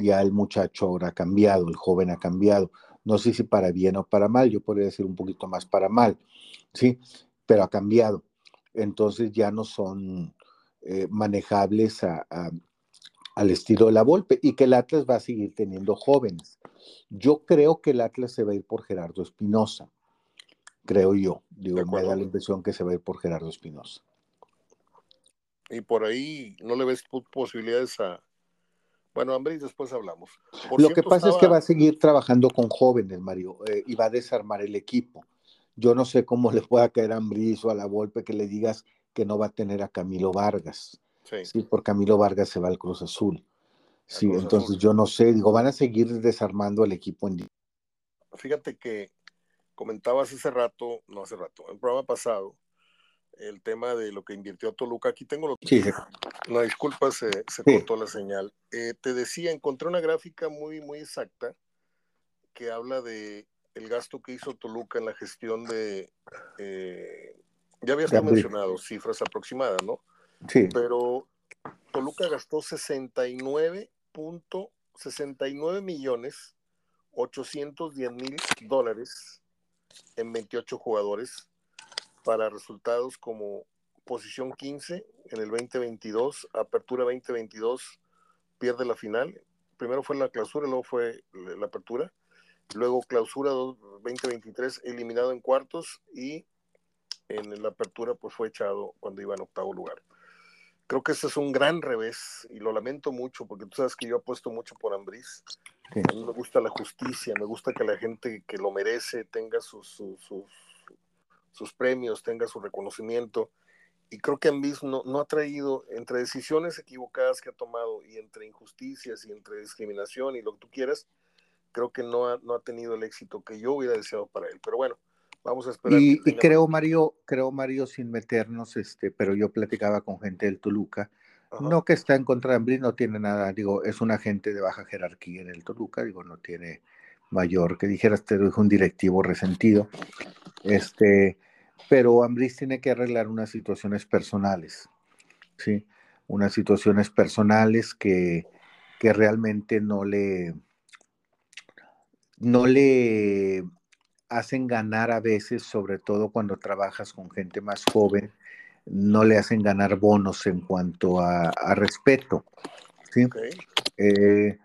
Ya el muchacho ahora ha cambiado, el joven ha cambiado. No sé si para bien o para mal, yo podría decir un poquito más para mal, ¿sí? Pero ha cambiado. Entonces ya no son eh, manejables al estilo de la Volpe y que el Atlas va a seguir teniendo jóvenes. Yo creo que el Atlas se va a ir por Gerardo Espinosa creo yo. Digo, me da la impresión que se va a ir por Gerardo Espinosa. Y por ahí no le ves posibilidades a. Bueno, Ambris, después hablamos. Lo que pasa es que va a seguir trabajando con jóvenes, Mario, eh, y va a desarmar el equipo. Yo no sé cómo [laughs] le pueda caer a Ambris o a la Volpe que le digas que no va a tener a Camilo Vargas. Sí. sí por Camilo Vargas se va al Cruz Azul. Sí, entonces yo no sé, digo, van a seguir desarmando el equipo en... Fíjate que comentabas hace rato, no hace rato, el programa pasado, el tema de lo que invirtió Toluca. Aquí tengo lo sí, No, disculpa, se, cortó la señal. Eh, te decía, encontré una gráfica muy, muy exacta que habla de el gasto que hizo Toluca en la gestión de, eh, ya habías mencionado cifras aproximadas, ¿no? Sí. Pero Toluca gastó 69 69 millones 810 mil dólares en 28 jugadores para resultados como posición 15 en el 2022, apertura 2022, pierde la final. Primero fue la clausura, luego fue la apertura. Luego clausura 2023 eliminado en cuartos y en la apertura pues fue echado cuando iba en octavo lugar. Creo que ese es un gran revés y lo lamento mucho porque tú sabes que yo apuesto mucho por Ambriz. A mí me gusta la justicia, me gusta que la gente que lo merece tenga sus, sus, sus, premios, tenga su reconocimiento. Y creo que Ambriz no, no ha traído, entre decisiones equivocadas que ha tomado y entre injusticias y entre discriminación y lo que tú quieras, creo que no ha, no ha tenido el éxito que yo hubiera deseado para él. Pero bueno, vamos a esperar. Y, creo, Mario, creo, Mario, sin meternos, este, pero yo platicaba con gente del Toluca, no que está en contra de Ambrí, no tiene nada, digo, es un agente de baja jerarquía en el Toluca, digo, no tiene mayor, que dijeras, te dijo un directivo resentido, este, pero Ambris tiene que arreglar unas situaciones personales, ¿sí? Unas situaciones personales que, que realmente no le, no le hacen ganar a veces, sobre todo cuando trabajas con gente más joven, no le hacen ganar bonos en cuanto a, respeto. ¿sí? Eh,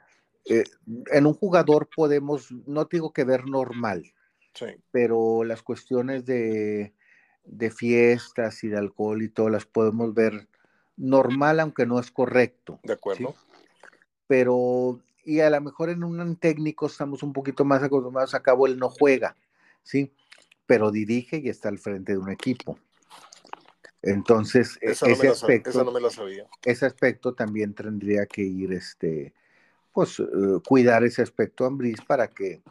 eh, en un jugador podemos, no digo que ver normal, pero las cuestiones de, de, fiestas y de alcohol y todo las podemos ver normal, aunque no es correcto. De acuerdo. Pero y a lo mejor en un técnico estamos un poquito más acostumbrados, a cabo él no juega, ¿sí? Pero dirige y está al frente de un equipo. Entonces, e, ese aspecto, no me la sabía. Ese aspecto también tendría que ir, este, pues, eh, cuidar ese aspecto a Ambris para que,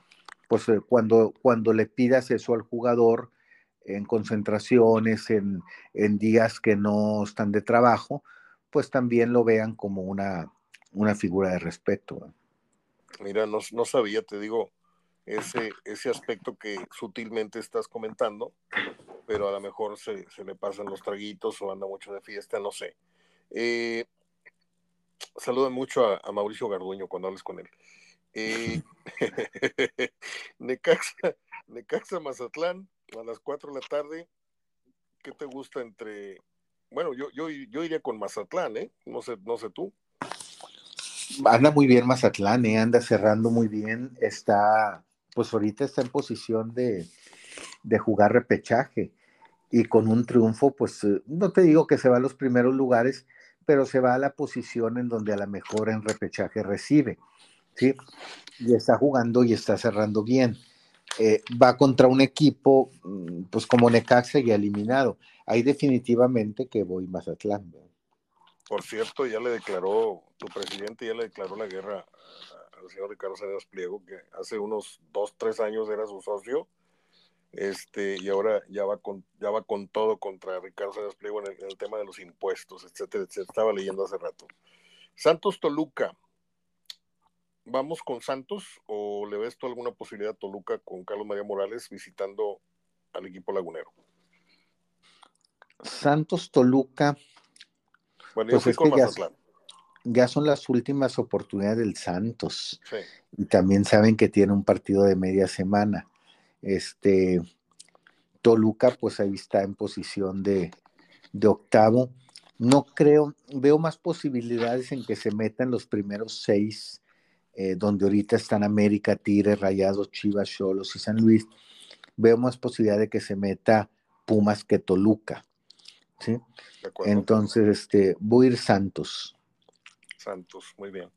pues, eh, cuando, cuando le pidas eso al jugador en concentraciones, en, días que no están de trabajo, pues también lo vean como una, una figura de respeto. Mira, no, no sabía, te digo, ese, ese aspecto que sutilmente estás comentando, pero a lo mejor se, le pasan los traguitos o anda mucho de fiesta, no sé. Eh, saluda mucho a, Mauricio Garduño cuando hables con él. Eh, [laughs] [laughs] Necaxa, Necaxa Mazatlán a las 4 de la tarde. ¿Qué te gusta entre... Bueno, yo, yo, yo iría con Mazatlán, ¿eh? No sé, no sé tú anda muy bien Mazatlán, ¿eh? anda cerrando muy bien, está, pues ahorita está en posición de, jugar repechaje y con un triunfo, pues eh, no te digo que se va a los primeros lugares, pero se va a la posición en donde a lo mejor en repechaje recibe, ¿sí? Y está jugando y está cerrando bien. Eh, va contra un equipo, mm, pues como Necaxa y eliminado. Ahí definitivamente que voy Mazatlán. Por cierto, ya le declaró, tu presidente ya le declaró la guerra al señor Ricardo Salinas Pliego, que hace unos dos, tres años era su socio, este, y ahora ya va con, ya va con todo contra Ricardo Salinas Pliego en el, tema de los impuestos, etcétera, etcétera. Estaba leyendo hace rato. Santos Toluca. ¿Vamos con Santos o le ves tú alguna posibilidad a Toluca con Carlos María Morales visitando al equipo lagunero? Santos Toluca bueno, pues es que ya, son las últimas oportunidades del Santos. Y también saben que tiene un partido de media semana. Este Toluca, pues ahí está en posición de, octavo. No creo, veo más posibilidades en que se metan los primeros seis, eh, donde ahorita están América, Tigre, Rayados, Chivas, Cholos y San Luis. Veo más posibilidad de que se meta Pumas que Toluca. ¿sí? Entonces, este, voy a ir Santos. Santos, muy bien.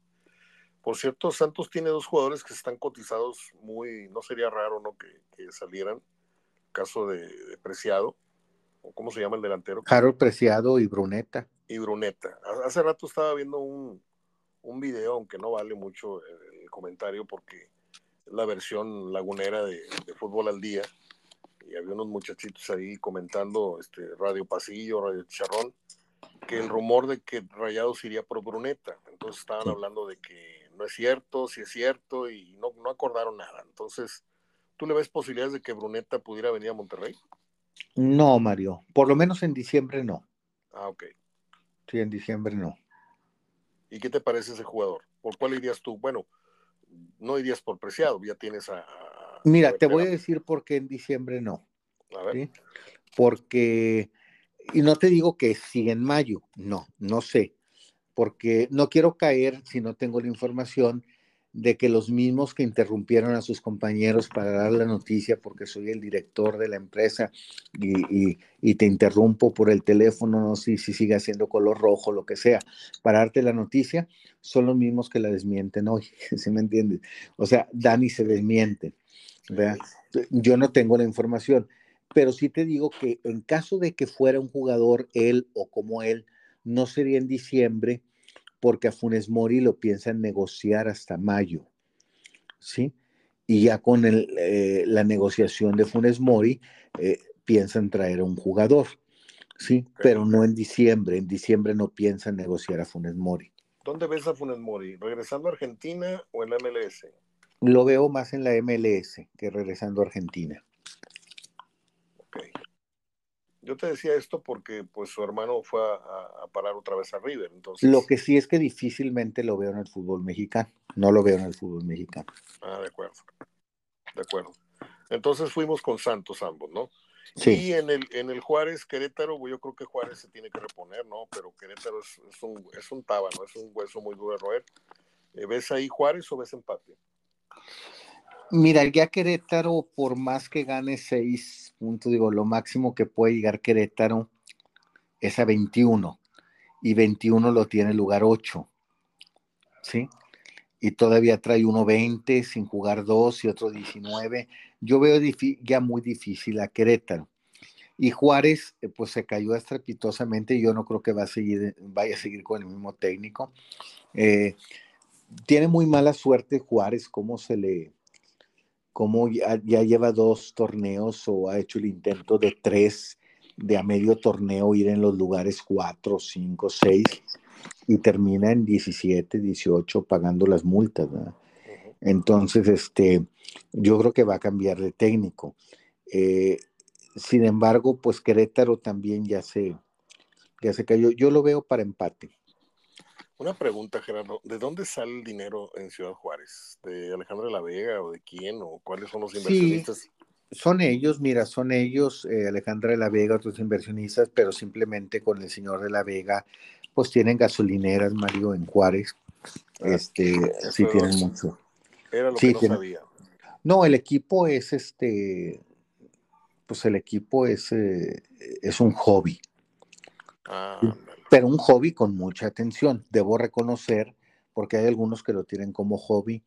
Por cierto, Santos tiene dos jugadores que están cotizados muy, no sería raro, ¿no? Que, salieran. Caso de, Preciado, o cómo se llama el delantero. Harold Preciado y Bruneta. Y Bruneta. Hace rato estaba viendo un, un video, aunque no vale mucho el, comentario porque es la versión lagunera de, de fútbol al día y había unos muchachitos ahí comentando, este, Radio Pasillo, Radio Charrón, que el rumor de que Rayados iría por Bruneta. Entonces estaban hablando de que no es cierto, si es cierto, y no, no acordaron nada. Entonces, ¿tú le ves posibilidades de que Bruneta pudiera venir a Monterrey? No, Mario. Por lo menos en diciembre no. Ah, ok. Sí, en diciembre no. ¿Y qué te parece ese jugador? ¿Por cuál irías tú? Bueno, no irías por Preciado, ya tienes a Mira, te voy a decir por qué en diciembre no. Porque, y no te digo que sí en mayo, no, no sé. Porque no quiero caer si no tengo la información de que los mismos que interrumpieron a sus compañeros para dar la noticia porque soy el director de la empresa y, te interrumpo por el teléfono, no sé si sigue siendo color rojo, lo que sea, para darte la noticia, son los mismos que la desmienten hoy, [laughs] ¿sí me entiendes? O sea, Dani se desmiente, Yo no tengo la información, pero sí te digo que en caso de que fuera un jugador él o como él, no sería en diciembre, porque a Funes Mori lo piensan negociar hasta mayo, ¿sí? Y ya con eh, la negociación de Funes Mori eh, piensan traer a un jugador, ¿sí? Pero no en diciembre, en diciembre no piensan negociar a Funes Mori. ¿Dónde ves a Funes Mori? ¿Regresando a Argentina o en la MLS? Lo veo más en la MLS que regresando a Argentina. Yo te decía esto porque pues su hermano fue a, parar otra vez a River. Entonces... Lo que sí es que difícilmente lo veo en el fútbol mexicano. No lo veo en el fútbol mexicano. Ah, de acuerdo. De acuerdo. Entonces fuimos con Santos ambos, ¿no? Sí. Y en el, en el Juárez Querétaro, yo creo que Juárez se tiene que reponer, ¿no? Pero Querétaro es, es un, es un tábano, es un hueso muy duro de roer. Eh, ¿Ves ahí Juárez o ves empate? Mira, ya Querétaro, por más que gane seis puntos, digo, lo máximo que puede llegar Querétaro es a 21 y 21 lo tiene lugar 8, ¿sí? Y todavía trae uno 20 sin jugar dos y otro 19. Yo veo ya muy difícil a Querétaro. Y Juárez, eh, pues se cayó estrepitosamente. Yo no creo que va a seguir, vaya a seguir con el mismo técnico. Eh, tiene muy mala suerte Juárez, cómo se le, cómo ya, lleva dos torneos o ha hecho el intento de tres de a medio torneo ir en los lugares cuatro, cinco, seis y termina en 17, 18 pagando las multas. Entonces, este, yo creo que va a cambiar de técnico. Eh, sin embargo, pues Querétaro también ya se, ya se cayó. Yo lo veo para empate. Una pregunta, Gerardo, ¿de dónde sale el dinero en Ciudad Juárez? ¿De Alejandro de la Vega o de quién o cuáles son los inversionistas? son ellos, mira, son ellos, eh, Alejandra de la Vega, otros inversionistas, pero simplemente con el señor de la Vega, pues tienen gasolineras, Mario, en Juárez. Ah, este, sí tienen mucho. Era lo que no sabía. No, el equipo es este, pues el equipo es, eh, es un hobby. Ah, pero un hobby con mucha atención. Debo reconocer, porque hay algunos que lo tienen como hobby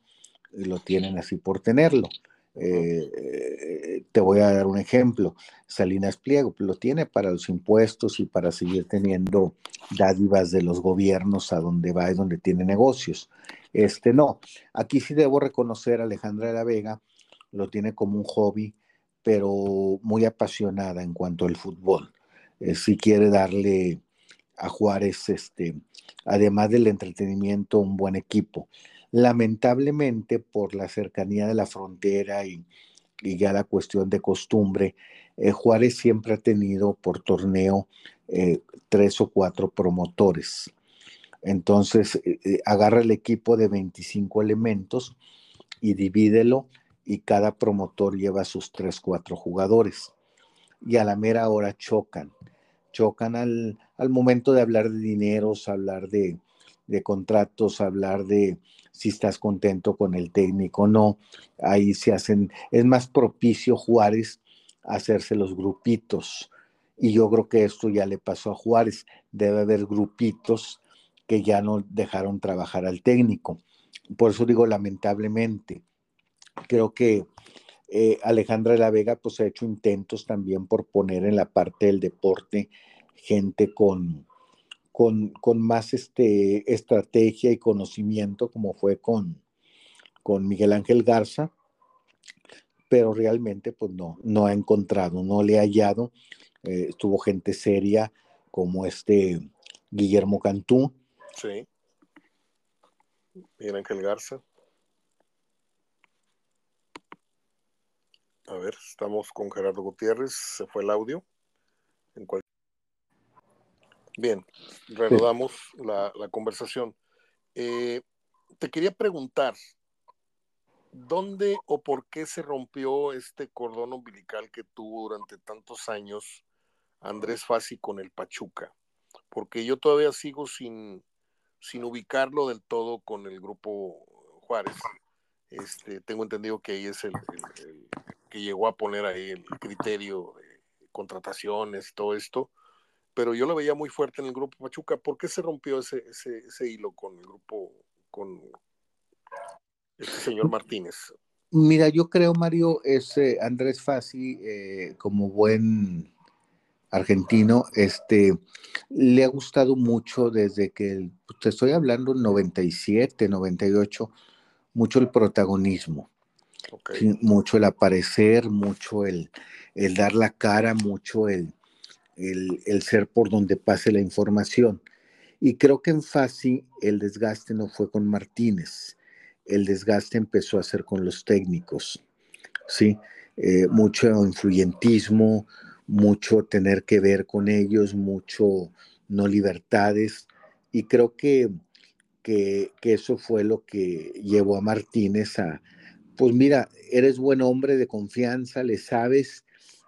y lo tienen así por tenerlo. Eh, te voy a dar un ejemplo. Salinas Pliego lo tiene para los impuestos y para seguir teniendo dádivas de los gobiernos a donde va y donde tiene negocios. Este no. Aquí sí debo reconocer a Alejandra de la Vega, lo tiene como un hobby, pero muy apasionada en cuanto al fútbol. Eh, si quiere darle a Juárez, este, además del entretenimiento, un buen equipo. Lamentablemente, por la cercanía de la frontera y, ya la cuestión de costumbre, eh, Juárez siempre ha tenido por torneo eh, tres o cuatro promotores. Entonces, eh, agarra el equipo de 25 elementos y divídelo y cada promotor lleva sus tres, cuatro jugadores. Y a la mera hora chocan chocan al, momento de hablar de dineros, hablar de, contratos, hablar de si estás contento con el técnico o no. Ahí se hacen, es más propicio Juárez hacerse los grupitos. Y yo creo que esto ya le pasó a Juárez. Debe haber grupitos que ya no dejaron trabajar al técnico. Por eso digo lamentablemente. Creo que eh, Alejandra de la Vega pues ha hecho intentos también por poner en la parte del deporte gente con, con, más este, estrategia y conocimiento, como fue con, con Miguel Ángel Garza, pero realmente pues no, no ha encontrado, no le ha hallado. Eh, estuvo gente seria como este Guillermo Cantú. Sí. Miguel Ángel Garza. A ver, estamos con Gerardo Gutiérrez, se fue el audio. Bien, reanudamos la, conversación. Eh, te quería preguntar, ¿dónde o por qué se rompió este cordón umbilical que tuvo durante tantos años Andrés Fassi con el Pachuca? Porque yo todavía sigo sin, sin ubicarlo del todo con el grupo Juárez. Este, tengo entendido que ahí es el, que llegó a poner ahí el criterio de contrataciones todo esto, pero yo lo veía muy fuerte en el grupo Pachuca. ¿Por qué se rompió ese, ese, hilo con el grupo, con este señor Martínez? Mira, yo creo, Mario, es Andrés Fassi, eh, como buen argentino, este, le ha gustado mucho desde que, te estoy hablando, 97, 98, mucho el protagonismo, mucho el aparecer, mucho el, el, dar la cara, mucho el, el, ser por donde pase la información. Y creo que en Fasi el desgaste no fue con Martínez, el desgaste empezó a ser con los técnicos, ¿sí? Eh, mucho influyentismo, mucho tener que ver con ellos, mucho no libertades. Y creo que, que, eso fue lo que llevó a Martínez a, pues mira, eres buen hombre de confianza, le sabes,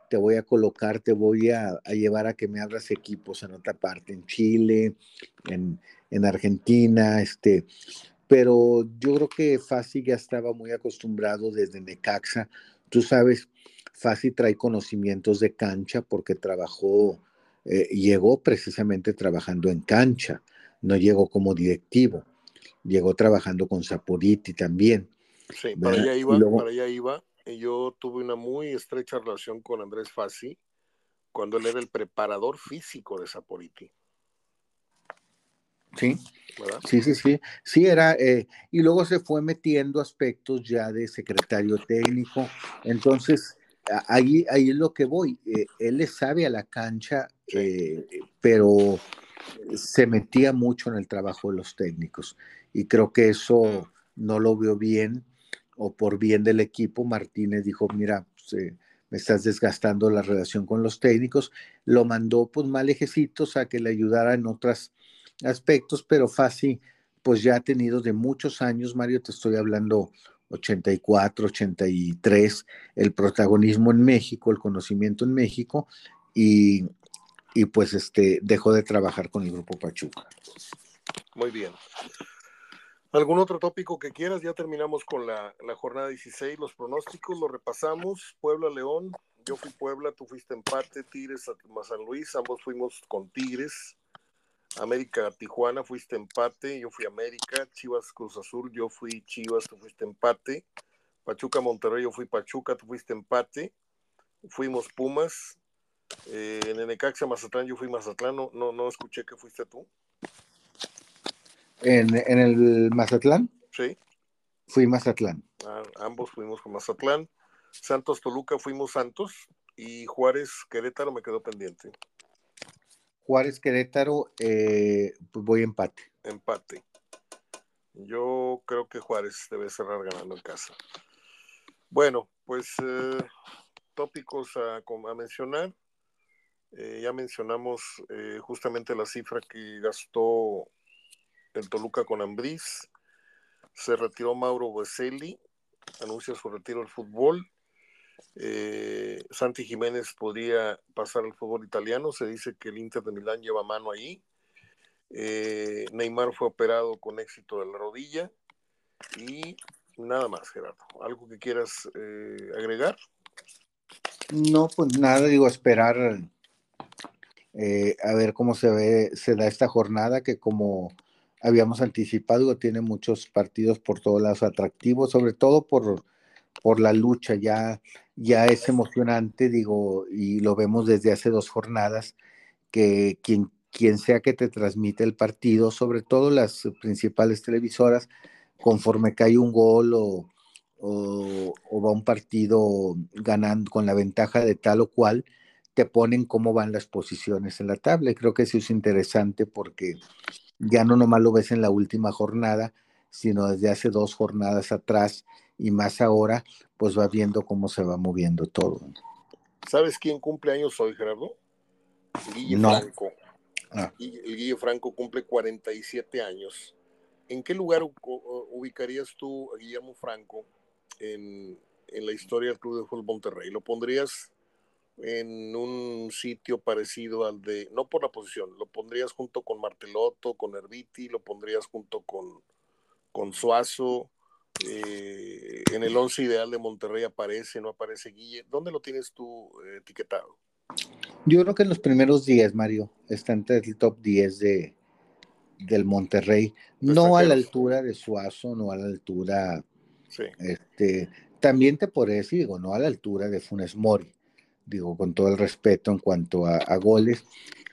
te voy a colocar, te voy a, llevar a que me abras equipos en otra parte, en Chile, en, en Argentina, este, pero yo creo que Fasi ya estaba muy acostumbrado desde Necaxa. Tú sabes, Fasi trae conocimientos de cancha porque trabajó, eh, llegó precisamente trabajando en cancha, no llegó como directivo, llegó trabajando con Saporiti también. Sí, para allá iba, para allá iba. Yo tuve una muy estrecha relación con Andrés Fasi cuando él era el preparador físico de Saporiti. Sí, sí, sí, sí, sí era, eh, y luego se fue metiendo aspectos ya de secretario técnico, entonces ahí, ahí es lo que voy, eh, él le sabe a la cancha, eh, pero se metía mucho en el trabajo de los técnicos, y creo que eso no lo vio bien, o por bien del equipo, Martínez dijo, mira, pues, me estás desgastando la relación con los técnicos, lo mandó pues mal ejecitos a que le ayudara en otras aspectos, pero Fasi, pues ya ha tenido de muchos años, Mario, te estoy hablando 84, 83, el protagonismo en México, el conocimiento en México, y, y pues este, dejó de trabajar con el Grupo Pachuca. Muy bien. ¿Algún otro tópico que quieras? Ya terminamos con la, la jornada 16, los pronósticos, los repasamos. Puebla, León, yo fui Puebla, tú fuiste empate, Tigres, San Luis, ambos fuimos con Tigres. América Tijuana, fuiste empate, yo fui América, Chivas Cruz Azul, yo fui Chivas, tú fuiste empate, Pachuca Monterrey, yo fui Pachuca, tú fuiste empate, fuimos Pumas, eh, en Necaxa Mazatlán, yo fui Mazatlán, no, no, escuché que fuiste tú. ¿En, el Mazatlán? Sí. Fui Mazatlán. Ah, ambos fuimos con Mazatlán. Santos Toluca fuimos Santos y Juárez Querétaro me quedó pendiente. Juárez Querétaro, eh, pues voy empate. Empate. Yo creo que Juárez debe cerrar ganando en casa. Bueno, pues eh, tópicos a, mencionar. Eh, ya mencionamos justamente la cifra que gastó el Toluca con Ambriz. Se retiró Mauro Boselli, anuncia su retiro del fútbol. Eh, Santi Jiménez podría pasar al fútbol italiano. Se dice que el Inter de Milán lleva mano ahí. Eh, Neymar fue operado con éxito de la rodilla. Y nada más, Gerardo. ¿Algo que quieras eh, agregar? No, pues nada, digo, esperar a ver cómo se ve, se da esta jornada que como habíamos anticipado, tiene muchos partidos por todos lados atractivos, sobre todo por por la lucha, ya, ya es emocionante, digo, y lo vemos desde hace dos jornadas, que quien, quien sea que te transmite el partido, sobre todo las principales televisoras, conforme cae un gol o, o, va un partido ganando con la ventaja de tal o cual, te ponen cómo van las posiciones en la tabla. Y creo que eso es interesante porque ya no nomás lo ves en la última jornada, sino desde hace dos jornadas atrás y más ahora, pues va viendo cómo se va moviendo todo. ¿Sabes quién cumple años hoy, Gerardo? Guille Franco. Ah. El Guille Franco cumple 47 años. ¿En qué lugar ubicarías tú a Guillermo Franco en, la historia del Club de Fútbol Monterrey? ¿Lo pondrías en un sitio parecido al de, no por la posición, lo pondrías junto con Martelotto, con Herbiti, lo pondrías junto con, con Suazo, eh, en el once ideal de Monterrey aparece, no aparece Guille. ¿Dónde lo tienes tú eh, etiquetado? Yo creo que en los primeros 10, Mario, está entre el top 10 de, del Monterrey. No a la altura de Suazo, no a la altura. Este, también te podría decir, digo, no a la altura de Funes Mori, digo, con todo el respeto en cuanto a, goles,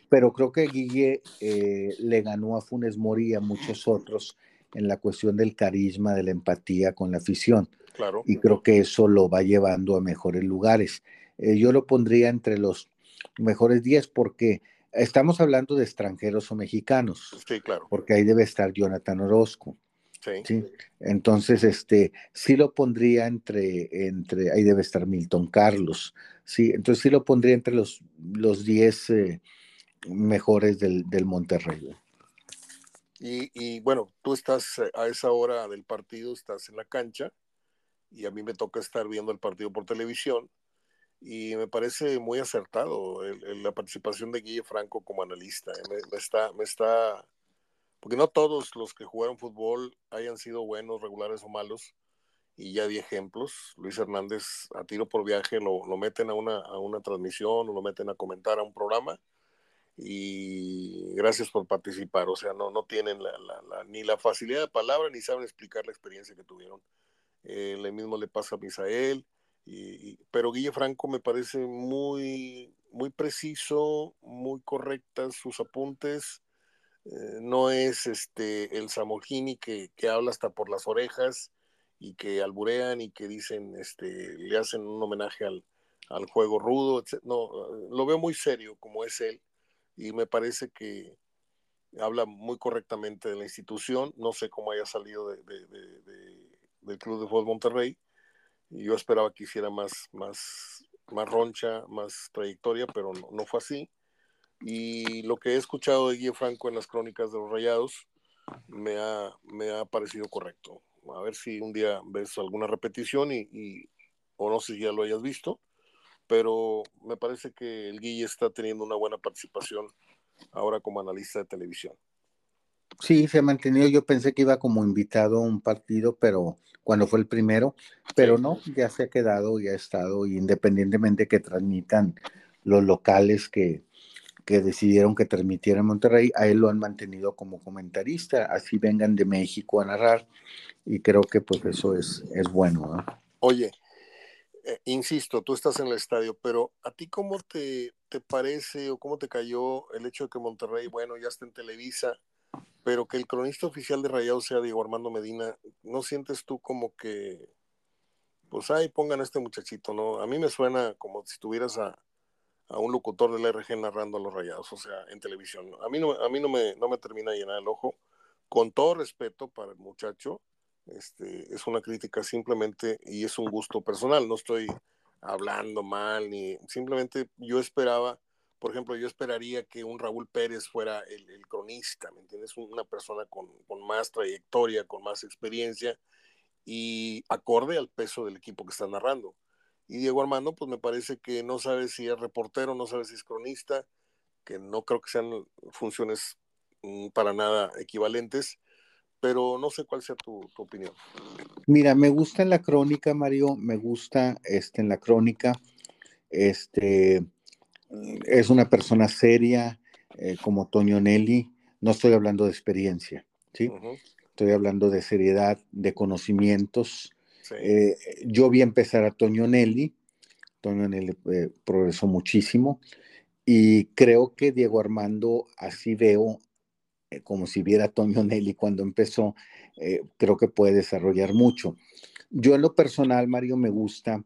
pero creo que Guille eh, le ganó a Funes Mori y a muchos otros en la cuestión del carisma, de la empatía con la afición. Claro. Y creo que eso lo va llevando a mejores lugares. Eh, yo lo pondría entre los mejores 10 porque estamos hablando de extranjeros o mexicanos. Sí, claro. Porque ahí debe estar Jonathan Orozco. Sí. sí. Entonces, este, sí lo pondría entre, entre, ahí debe estar Milton Carlos. Sí, entonces sí lo pondría entre los, los 10 eh, mejores del, del Monterrey. Y, bueno, tú estás eh, a esa hora del partido, estás en la cancha y a mí me toca estar viendo el partido por televisión y me parece muy acertado la participación de Guille Franco como analista. ¿eh? Me, está, me está, porque no todos los que jugaron fútbol hayan sido buenos, regulares o malos, y ya di ejemplos. Luis Hernández a tiro por viaje lo, meten a una, a una transmisión o lo meten a comentar a un programa y gracias por participar. O sea, no, no tienen ni la facilidad de palabra ni saben explicar la experiencia que tuvieron. Eh, mismo le pasa a Misael, y, pero Guille Franco me parece muy, muy preciso, muy correctas sus apuntes. Eh, no es este el Samogini que, que, habla hasta por las orejas y que alburean y que dicen, este, le hacen un homenaje al, al juego rudo. No, lo veo muy serio como es él y me parece que habla muy correctamente de la institución. No sé cómo haya salido de, del Club de Fútbol Monterrey. Y yo esperaba que hiciera más, más, más roncha, más trayectoria, pero no, fue así. Y lo que he escuchado de Guille Franco en las crónicas de los Rayados me ha, me ha parecido correcto. A ver si un día ves alguna repetición y, y o no sé si ya lo hayas visto, pero me parece que el Guille está teniendo una buena participación ahora como analista de televisión. Sí, se ha mantenido. Yo pensé que iba como invitado a un partido, pero cuando fue el primero, pero no, ya se ha quedado y ha estado, independientemente que transmitan los locales que, que decidieron que transmitiera en Monterrey, a él lo han mantenido como comentarista, así vengan de México a narrar, y creo que pues eso es, es bueno. Oye, eh, insisto, tú estás en el estadio, pero ¿a ti cómo te, te parece o cómo te cayó el hecho de que Monterrey, bueno, ya está en Televisa, pero que el cronista oficial de Rayados sea Diego Armando Medina? ¿No sientes tú como que, pues ahí pongan a este muchachito, ¿no? A mí me suena como si tuvieras a, a un locutor del RG narrando a los Rayados, o sea, en televisión. A mí no, a mí no me, no me termina de llenar el ojo, con todo respeto para el muchacho, este, es una crítica simplemente y es un gusto personal, no estoy hablando mal ni simplemente yo esperaba, por ejemplo, yo esperaría que un Raúl Pérez fuera el, cronista, ¿me entiendes? Una persona con, más trayectoria, con más experiencia y acorde al peso del equipo que está narrando. Y Diego Armando, pues me parece que no sabe si es reportero, no sabe si es cronista, que no creo que sean funciones mm, para nada equivalentes pero no sé cuál sea tu, opinión. Mira, me gusta en la crónica, Mario, me gusta este, en la crónica, este, es una persona seria, eh, como Toño Nelly, no estoy hablando de experiencia, ¿sí? Estoy hablando de seriedad, de conocimientos. Eh, yo vi empezar a Toño Nelly, Toño Nelly eh, progresó muchísimo, y creo que Diego Armando, así veo eh, como si viera Toño Nelly cuando empezó, creo que puede desarrollar mucho. Yo en lo personal, Mario, me gusta,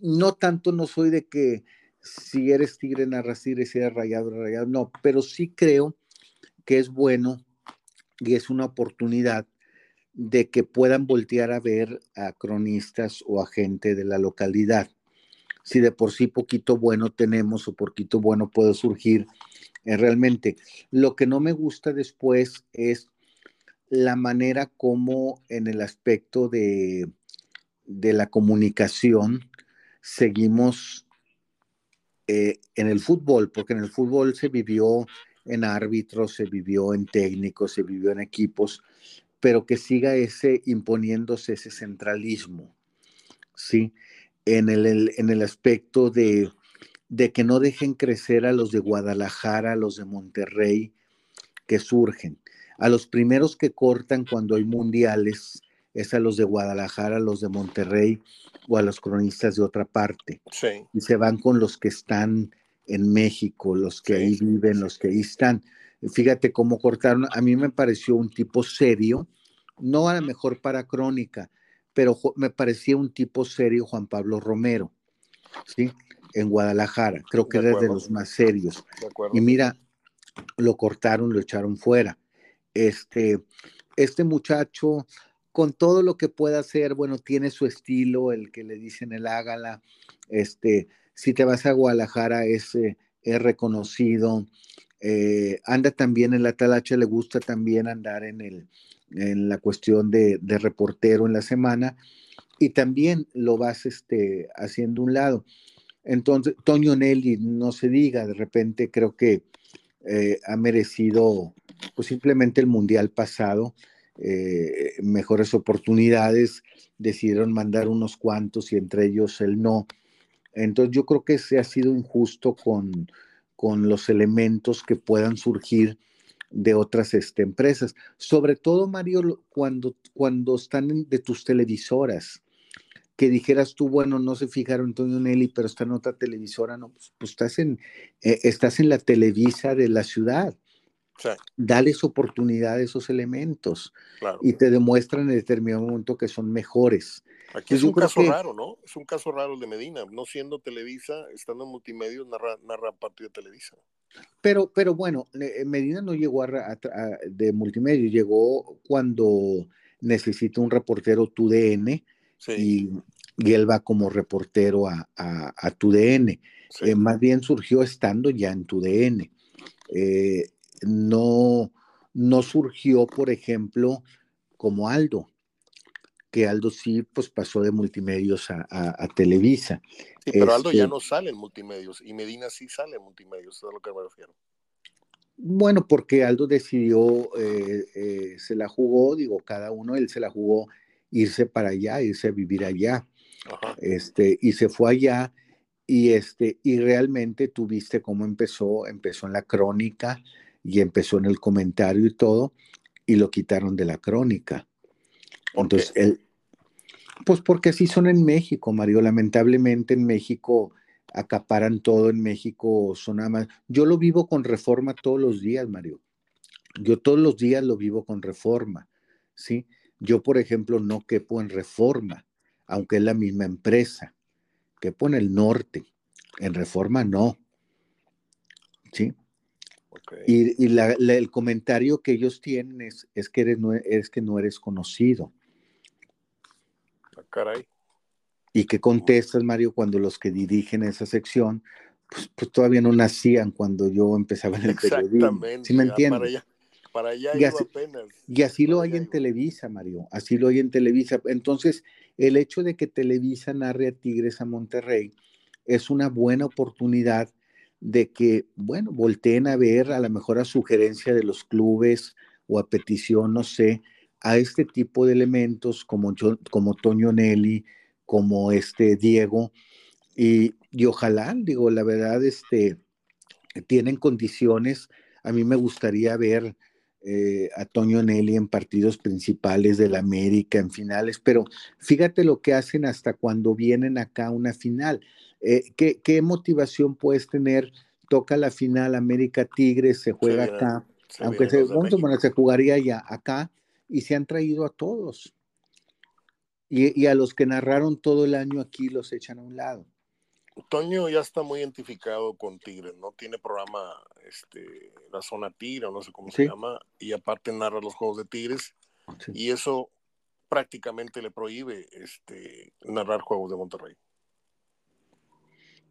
no tanto no soy de que si eres tigre, narras tigre, si eres rayado, rayado, no, pero sí creo que es bueno y es una oportunidad de que puedan voltear a ver a cronistas o a gente de la localidad. Si de por sí poquito bueno tenemos o poquito bueno puede surgir, eh, realmente. Lo que no me gusta después es la manera como en el aspecto de, de la comunicación seguimos eh, en el fútbol, porque en el fútbol se vivió en árbitros, se vivió en técnicos, se vivió en equipos, pero que siga ese imponiéndose ese centralismo, ¿sí? En el, en el aspecto de, de que no dejen crecer a los de Guadalajara, a los de Monterrey, que surgen. A los primeros que cortan cuando hay mundiales es a los de Guadalajara, a los de Monterrey o a los cronistas de otra parte. Sí. Y se van con los que están en México, los que ahí viven, los que ahí están. Fíjate cómo cortaron. A mí me pareció un tipo serio, no a lo mejor para crónica, pero me parecía un tipo serio Juan Pablo Romero, ¿sí? En Guadalajara. Creo que era de los más serios. y mira, lo cortaron, lo echaron fuera. Este, este muchacho, con todo lo que pueda hacer, bueno, tiene su estilo, el que le dicen el hágala, este, si te vas a Guadalajara es, eh, es reconocido, eh, anda también en la talacha, le gusta también andar en, el, en la cuestión de, de, reportero en la semana y también lo vas este, haciendo un lado. Entonces, Toño Nelly, no se diga, de repente creo que eh, ha merecido pues simplemente el mundial pasado, mejores oportunidades, decidieron mandar unos cuantos y entre ellos el no. Entonces yo creo que se ha sido injusto con, con los elementos que puedan surgir de otras este, empresas. Sobre todo, Mario, cuando, cuando están de tus televisoras, que dijeras tú, bueno, no se fijaron Antonio Nelly, pero está en otra televisora, no, pues, pues estás, en, eh, estás en la Televisa de la ciudad. Sí. Dales oportunidad a esos elementos y te demuestran en determinado momento que son mejores. Aquí es un caso raro, ¿no? Es un caso raro de Medina. No siendo Televisa, estando en multimedia, narra, narra parte de Televisa. Pero, pero bueno, eh, Medina no llegó a, de multimedia, llegó cuando necesita un reportero TUDN y, y, él va como reportero a, a, TUDN. Eh, más bien surgió estando ya en TUDN. Eh, no, no surgió, por ejemplo, como Aldo que Aldo sí pues pasó de multimedios a, Televisa. Sí, pero Aldo ya este no sale en multimedios y Medina sí sale en multimedios, es a lo que me refiero. Bueno, porque Aldo decidió, eh, eh, se la jugó, digo, cada uno, él se la jugó irse para allá, irse a vivir allá. Este, y se fue allá y este, y realmente tuviste cómo empezó, empezó en la crónica y empezó en el comentario y todo, y lo quitaron de la crónica. Entonces, él, pues porque así son en México, Mario. Lamentablemente en México acaparan todo, en México son nada más. Yo lo vivo con reforma todos los días, Mario. Yo todos los días lo vivo con reforma, ¿sí? Yo, por ejemplo, no quepo en reforma, aunque es la misma empresa. Quepo en el norte, en reforma no. ¿Sí? Y, el comentario que ellos tienen es, es que eres, es que no eres conocido. Caray. ¿Y qué contestas, Mario, cuando los que dirigen esa sección, pues, pues todavía no nacían cuando yo empezaba en el periodismo? ¿Sí me entiendes? Para allá, y así, apenas. Y así lo hay en Televisa, Mario, así lo hay en Televisa. Entonces, el hecho de que Televisa narre a Tigres a Monterrey es una buena oportunidad de que, bueno, volteen a ver a lo mejor a sugerencia de los clubes o a petición, no sé, a este tipo de elementos como, yo, como Toño Nelly, como este Diego, y, y, ojalá, digo, la verdad, este, tienen condiciones. A mí me gustaría ver eh, a Toño Nelly en partidos principales del América, en finales, pero fíjate lo que hacen hasta cuando vienen acá a una final. Eh, ¿qué, ¿qué, motivación puedes tener? Toca la final América Tigres, se juega acá, aunque se, bueno, se jugaría ya acá, y se han traído a todos. Y, a los que narraron todo el año aquí los echan a un lado. Toño ya está muy identificado con Tigres, ¿no? Tiene programa, este, la zona Tigre, no sé cómo se llama, y aparte narra los juegos de Tigres, y eso prácticamente le prohíbe este, narrar juegos de Monterrey.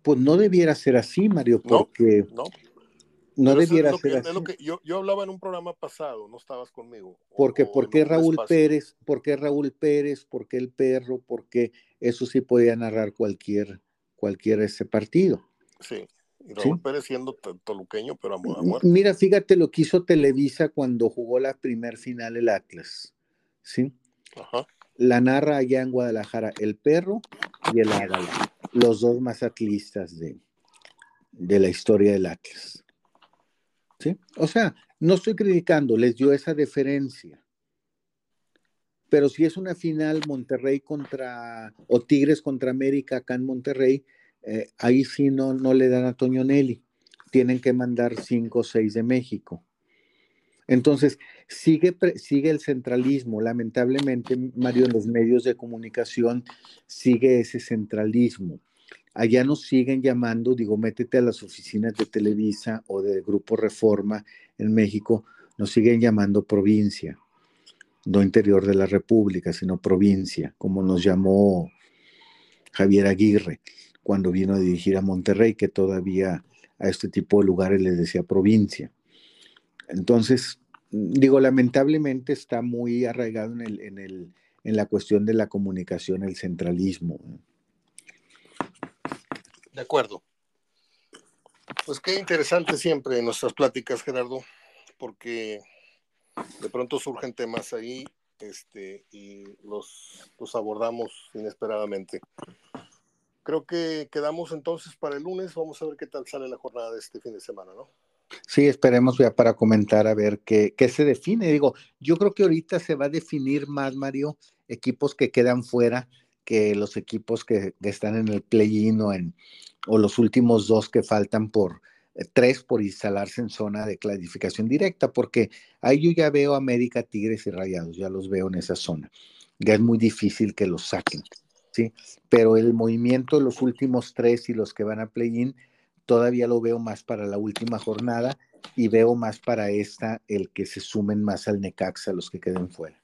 Pues no debiera ser así, Mario, porque no, no debiera ser así. yo, hablaba en un programa pasado, no estabas conmigo. Porque, ¿por qué Raúl Pérez? ¿Por qué Raúl Pérez? ¿Por qué el perro? Porque eso sí podía narrar cualquier, cualquier ese partido. Sí. Raúl Pérez siendo toluqueño, pero a, muerte. Mira, fíjate lo que hizo Televisa cuando jugó la primer final el Atlas. ¿Sí? Ajá. La narra allá en Guadalajara el perro y el ágala, los dos más atlistas de, de la historia del Atlas. ¿Sí? O sea, no estoy criticando, les dio esa deferencia. Pero si es una final Monterrey contra, o Tigres contra América acá en Monterrey, eh, ahí sí no, no le dan a Toño Nelly. Tienen que mandar cinco o seis de México. Entonces, sigue, sigue el centralismo. Lamentablemente, Mario, en los medios de comunicación sigue ese centralismo. Allá nos siguen llamando, digo, métete a las oficinas de Televisa o de Grupo Reforma en México, nos siguen llamando provincia, no interior de la República, sino provincia, como nos llamó Javier Aguirre cuando vino a dirigir a Monterrey, que todavía a este tipo de lugares les decía provincia. Entonces, digo, lamentablemente está muy arraigado en, el, en, el, en la cuestión de la comunicación, el centralismo. De acuerdo. Pues qué interesante siempre nuestras pláticas, Gerardo, porque de pronto surgen temas ahí este, y los, los abordamos inesperadamente. Creo que quedamos entonces para el lunes. Vamos a ver qué tal sale la jornada de este fin de semana, ¿no? Sí, esperemos ya para comentar a ver qué, qué se define. Digo, yo creo que ahorita se va a definir más, Mario, equipos que quedan fuera que los equipos que, están en el play-in o, en, o los últimos dos que faltan por eh, tres por instalarse en zona de clasificación directa, porque ahí yo ya veo América, Tigres y Rayados, ya los veo en esa zona. Ya es muy difícil que los saquen. ¿sí? Pero el movimiento de los últimos tres y los que van a play-in, todavía lo veo más para la última jornada y veo más para esta el que se sumen más al Necaxa los que queden fuera.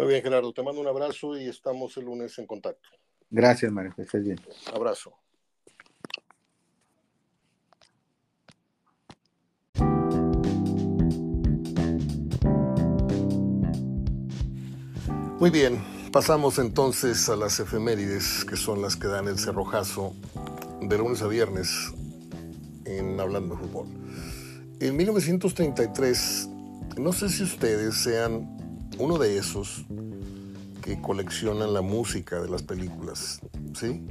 Muy bien, Gerardo, te mando un abrazo y estamos el lunes en contacto. Gracias, Mario, que estés bien. Abrazo. Muy bien, Pasamos entonces a las efemérides, que son las que dan el cerrojazo de lunes a viernes en Hablando de Fútbol. En 1933, no sé si ustedes sean uno de esos que coleccionan la música de las películas, ¿sí?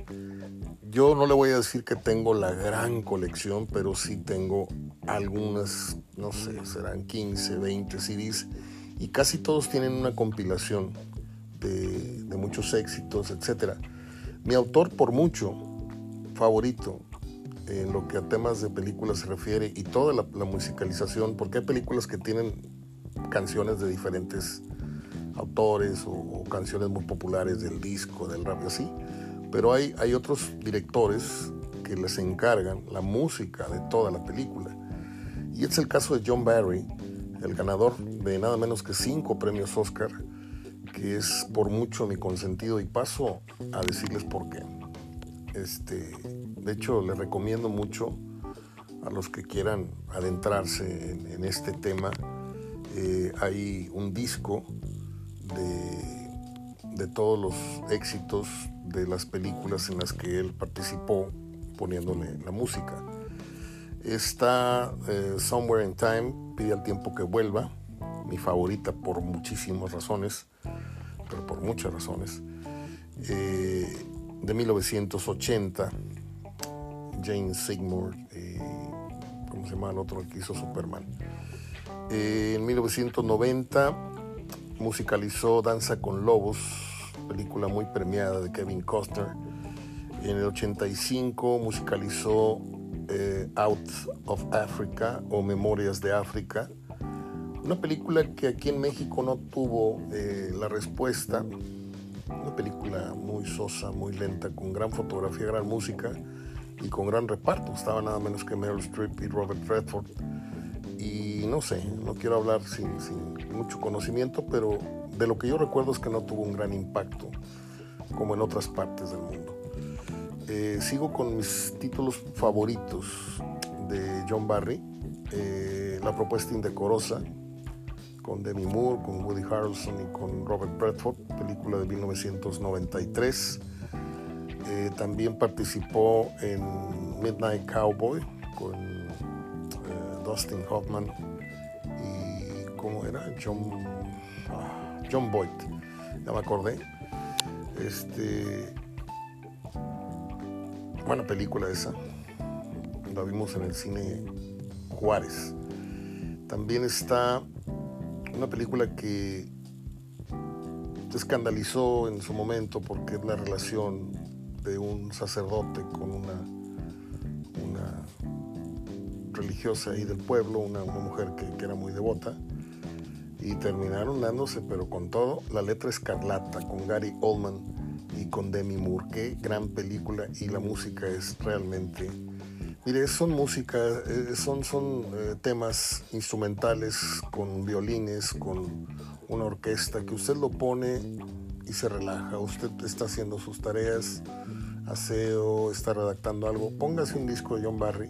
Yo no le voy a decir que tengo la gran colección, pero sí tengo algunas, no sé, serán 15, 20 CDs, y casi todos tienen una compilación de, muchos éxitos, etc. Mi autor por mucho favorito en lo que a temas de películas se refiere y toda la, musicalización, porque hay películas que tienen canciones de diferentes autores o, canciones muy populares del disco, del rap y así, pero hay, hay otros directores que les encargan la música de toda la película. Y es el caso de John Barry, el ganador de nada menos que cinco premios Oscar que es por mucho mi consentido y paso a decirles por qué. Este, de hecho, les recomiendo mucho a los que quieran adentrarse en, este tema. Eh, hay un disco de, todos los éxitos de las películas en las que él participó poniéndole la música. Está eh, Somewhere in Time, pide al tiempo que vuelva, mi favorita por muchísimas razones pero por muchas razones, eh, de 1980, Jane Seymour, eh, ¿cómo se llama el otro que hizo Superman? En 1990 musicalizó Danza con Lobos, película muy premiada de Kevin Costner. En el 85 musicalizó Out of Africa o Memorias de África, una película que aquí en México no tuvo eh, la respuesta. Una película muy sosa, muy lenta, con gran fotografía, gran música y con gran reparto. Estaba nada menos que Meryl Streep y Robert Redford. Y no sé, no quiero hablar sin, mucho conocimiento, pero de lo que yo recuerdo es que no tuvo un gran impacto como en otras partes del mundo. Eh, sigo con mis títulos favoritos de John Barry. Eh, la propuesta indecorosa, con Demi Moore, con Woody Harrelson y con Robert Redford, película de 1993. Eh, también participó en Midnight Cowboy con eh, Dustin Hoffman ¿cómo era? John, ah, John Boyd, ya me acordé. Este, buena película esa, la vimos en el cine Juárez. También está una película que escandalizó en su momento porque es la relación de un sacerdote con una, una religiosa ahí del pueblo, una, mujer que, que, era muy devota, y terminaron dándose, pero con todo, la letra escarlata con Gary Oldman y con Demi Moore. Qué gran película y la música es realmente... Mire, son música, eh, son, son eh, temas instrumentales con violines, con una orquesta, que usted lo pone y se relaja. Usted está haciendo sus tareas, aseo, está redactando algo. Póngase un disco de John Barry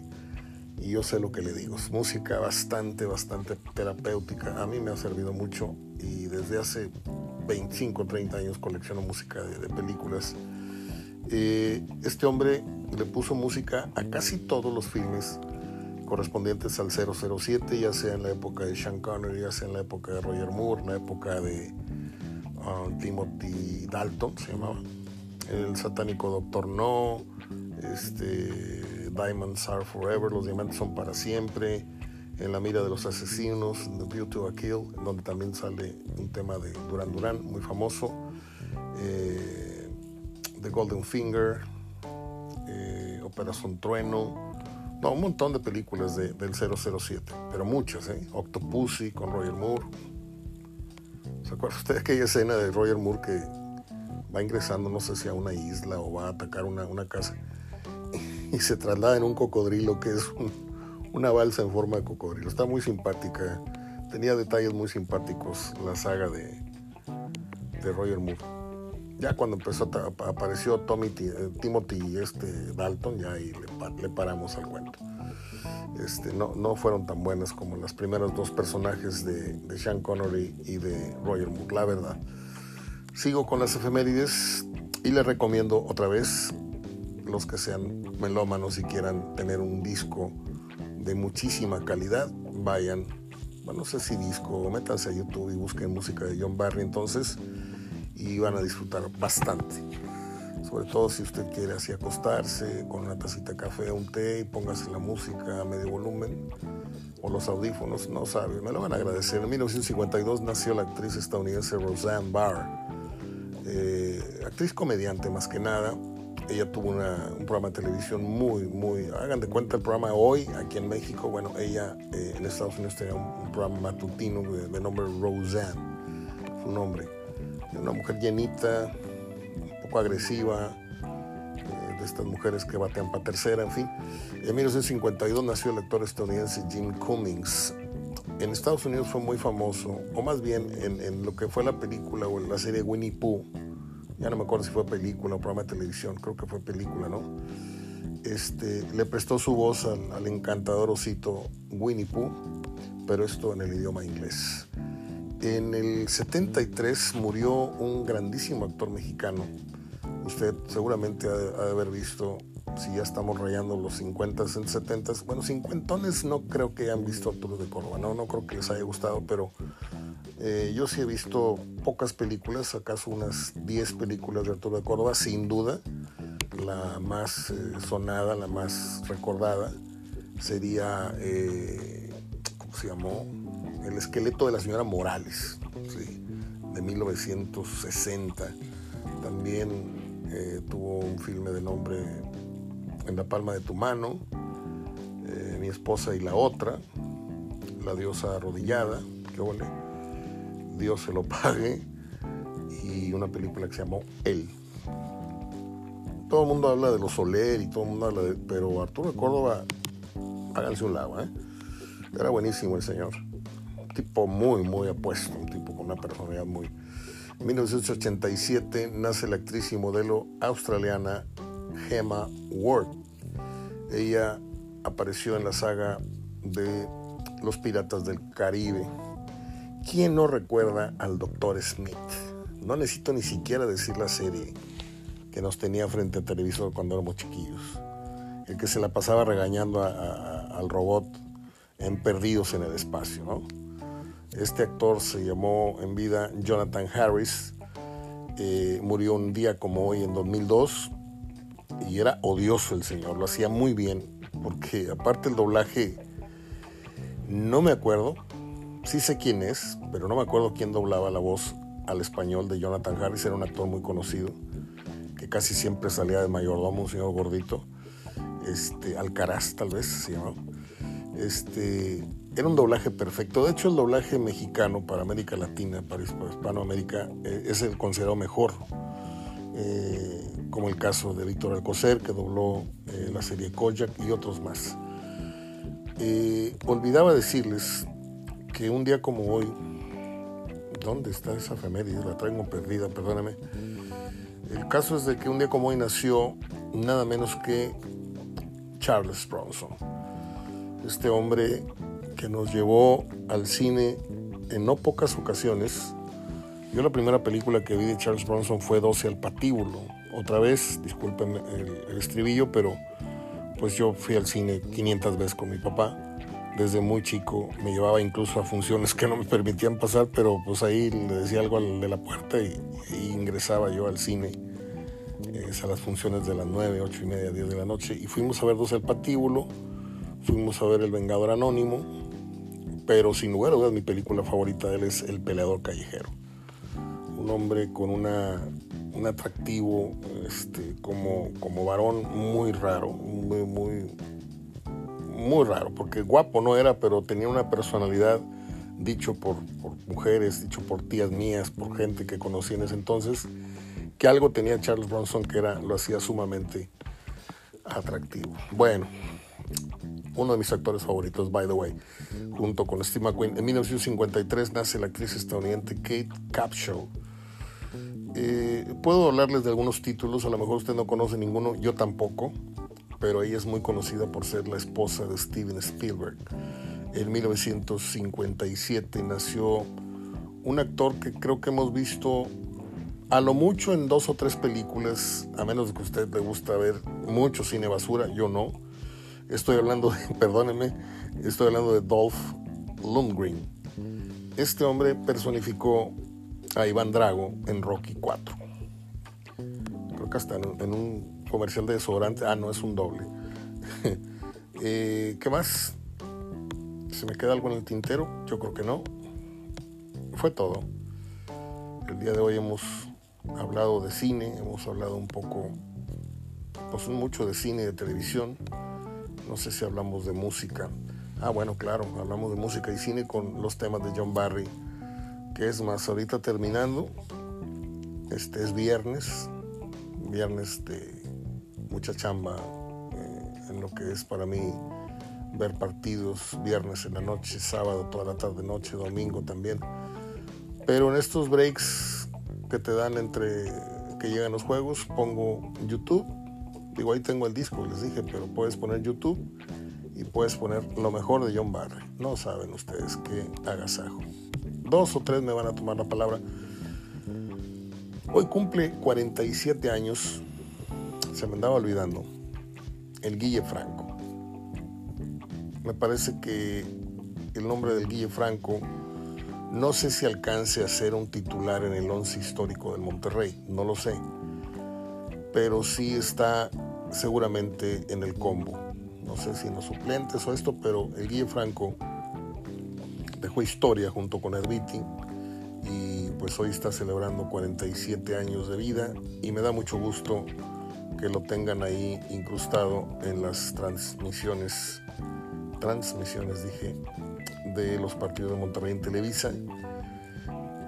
y yo sé lo que le digo. Es música bastante, bastante terapéutica. A mí me ha servido mucho y desde hace 25, 30 años colecciono música de, películas. Eh, este hombre le puso música a casi todos los filmes correspondientes al 007, ya sea en la época de Sean Connery, ya sea en la época de Roger Moore, en la época de uh, Timothy Dalton, se llamaba, el satánico Doctor No, este, Diamonds Are Forever, los diamantes son para siempre, en la mira de los asesinos, The Beauty of a Kill, donde también sale un tema de Duran Duran, muy famoso, eh, The Golden Finger, eh, Operación Trueno, no, un montón de películas de, del 007, pero muchas, ¿eh? Octopussy con Roger Moore. ¿Se acuerda usted de aquella escena de Roger Moore que va ingresando, no sé si a una isla o va a atacar una, una casa y se traslada en un cocodrilo que es una balsa en forma de cocodrilo? Está muy simpática, tenía detalles muy simpáticos la saga de, de Roger Moore. Ya cuando empezó apareció Tommy, eh, Timothy este Dalton, ya ahí le, paramos al cuento. Este, no, no fueron tan buenas como los primeros dos personajes de, de Sean Connery y de Roger Moore, la verdad. Sigo con las efemérides y les recomiendo otra vez los que sean melómanos y quieran tener un disco de muchísima calidad, vayan, bueno, no sé si disco, métanse a YouTube y busquen música de John Barry entonces y van a disfrutar bastante. Sobre todo si usted quiere así acostarse con una tacita de café, un té y póngase la música a medio volumen o los audífonos, no sabe, me lo van a agradecer. En 1952 nació la actriz estadounidense Roseanne Barr, eh, actriz comediante más que nada. Ella tuvo un programa de televisión muy, muy, hagan de cuenta el programa hoy aquí en México. Bueno, ella eh, en Estados Unidos tenía un, programa matutino de, de nombre Roseanne, su nombre una mujer llenita, un poco agresiva, eh, de estas mujeres que batean para tercera, en fin. En 1952 nació el actor estadounidense Jim Cummings. En Estados Unidos fue muy famoso, o más bien en, lo que fue la película o la serie Winnie Pooh. Ya no me acuerdo si fue película o programa de televisión, creo que fue película, ¿no? Este, le prestó su voz al, al encantador osito Winnie Pooh, pero esto en el idioma inglés. En el 73 murió un grandísimo actor mexicano. Usted seguramente ha de, haber visto, si ya estamos rayando los 50 en 70 bueno, cincuentones no creo que hayan visto Arturo de Córdoba, no, no creo que les haya gustado, pero eh, yo sí he visto pocas películas, acaso unas 10 películas de Arturo de Córdoba, sin duda. La más eh, sonada, la más recordada sería, eh, ¿cómo se llamó? El esqueleto de la señora Morales, de 1960. También tuvo un filme de nombre En la palma de tu mano, Mi esposa y la otra, La diosa arrodillada, que ole, Dios se lo pague, y una película que se llamó Él. Todo el mundo habla de los Soler y todo el mundo habla de... Pero Arturo de Córdoba, háganse un lado, ¿eh? Era buenísimo el señor tipo muy, muy apuesto, un tipo con una personalidad muy... En 1987 nace la actriz y modelo australiana Gemma Ward. Ella apareció en la saga de Los Piratas del Caribe. ¿Quién no recuerda al Dr. Smith? No necesito ni siquiera decir la serie que nos tenía frente al televisor cuando éramos chiquillos. el que se la pasaba regañando al robot en Perdidos en el Espacio. ¿no? Este actor se llamó en vida Jonathan Harris, eh, murió un día como hoy en 2002 y era odioso el señor, lo hacía muy bien, porque aparte el doblaje, no me acuerdo, sí sé quién es, pero no me acuerdo quién doblaba la voz al español de Jonathan Harris, era un actor muy conocido, que casi siempre salía de mayordomo, un señor gordito, este, Alcaraz tal vez se llamaba. Este, era un doblaje perfecto. De hecho, el doblaje mexicano para América Latina, para Hispanoamérica, eh, es el considerado mejor. Eh, como el caso de Víctor Alcocer, que dobló eh, la serie Kojak y otros más. olvidaba decirles que un día como hoy, ¿dónde está esa efeméride? La traigo perdida, perdóname. El caso es de que un día como hoy nació nada menos que Charles Bronson. Este hombre que nos llevó al cine en no pocas ocasiones. Yo la primera película que vi de Charles Bronson fue 12 al patíbulo. Otra vez, disculpen el, estribillo, pero pues yo fui al cine 500 veces con mi papá. Desde muy chico me llevaba incluso a funciones que no me permitían pasar, pero pues ahí le decía algo al de la puerta y, ingresaba yo al cine a las funciones de las 9, 8 y media, 10 de la noche. Y fuimos a ver 12 al patíbulo, fuimos a ver El Vengador Anónimo, pero sin lugar a dudas mi película favorita de él es El peleador callejero. Un hombre con una, un atractivo este, como, como varón muy raro, muy, muy, muy raro, porque guapo no era, pero tenía una personalidad dicho por, mujeres, dicho por tías mías, por gente que conocí en ese entonces, que algo tenía Charles Bronson que era, lo hacía sumamente atractivo. Bueno, uno de mis actores favoritos, by the way, junto con Steve McQueen. En 1953 nace la actriz estadounidense Kate Capshaw. Eh, puedo hablarles de algunos títulos, a lo mejor usted no conoce ninguno, yo tampoco, pero ella es muy conocida por ser la esposa de Steven Spielberg. En 1957 nació un actor que creo que hemos visto a lo mucho en dos o tres películas, a menos que a usted le gusta ver mucho cine basura, yo no Estoy hablando de, [laughs] perdónenme, estoy hablando de Dolph Lundgren. Este hombre personificó a Iván Drago en Rocky 4. Creo que hasta en, un comercial de desodorante. Ah, no, es un doble. [laughs] Eh, ¿Qué más? ¿Se me queda algo en el tintero? Yo creo que no. Fue todo. El día de hoy hemos hablado de cine, hemos hablado un poco, pues mucho de cine y de televisión. No sé si hablamos de música. Ah, bueno, claro, hablamos de música y cine con los temas de John Barry. Que es más, ahorita terminando, este es viernes, viernes de mucha chamba eh, en lo que es para mí ver partidos, viernes en la noche, sábado, toda la tarde, noche, domingo también. Pero en estos breaks que te dan entre que llegan los juegos, pongo YouTube Digo, ahí tengo el disco, les dije, pero puedes poner YouTube y puedes poner lo mejor de John Barry. No saben ustedes qué agasajo. Dos o tres me van a tomar la palabra. Hoy cumple 47 años, se me andaba olvidando, el Guille Franco. Me parece que el nombre del Guille Franco no sé si alcance a ser un titular en el once histórico del Monterrey, no lo sé pero sí está seguramente en el combo. No sé si en los suplentes o esto, pero el Guille Franco dejó historia junto con Herbiti y pues hoy está celebrando 47 años de vida y me da mucho gusto que lo tengan ahí incrustado en las transmisiones, transmisiones dije, de los partidos de Monterrey en Televisa.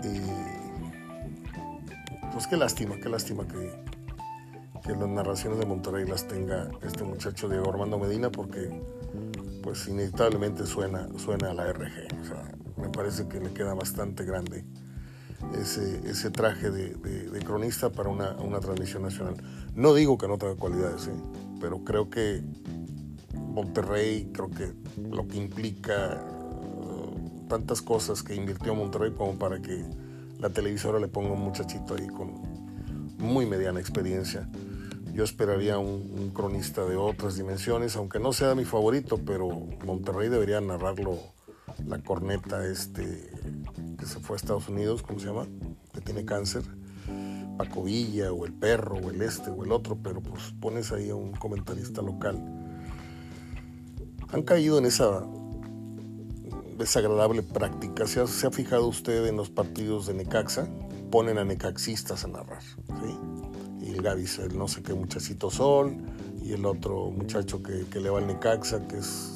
Y pues qué lástima, qué lástima que, que las narraciones de Monterrey las tenga este muchacho Diego Armando Medina porque pues inevitablemente suena, suena a la RG. O sea, me parece que le queda bastante grande ese, ese traje de, cronista para una, transmisión nacional. No digo que no tenga cualidades, ¿eh? pero creo que Monterrey, creo que lo que implica uh, tantas cosas que invirtió Monterrey como para que la televisora le ponga un muchachito ahí con muy mediana experiencia Yo esperaría un, cronista de otras dimensiones, aunque no sea mi favorito, pero Monterrey debería narrarlo la corneta este se fue a Estados Unidos, ¿cómo se llama? Que tiene cáncer. Paco Villa o el perro o el este o el otro, pero pues pones ahí a un comentarista local. Han caído en esa desagradable práctica. ¿Se ha, ¿Se ha, fijado usted en los partidos de Necaxa? Ponen a necaxistas a narrar. ¿sí? Y el Gavis, el no sé qué muchachito Sol, y el otro muchacho que, que le va al Necaxa, que es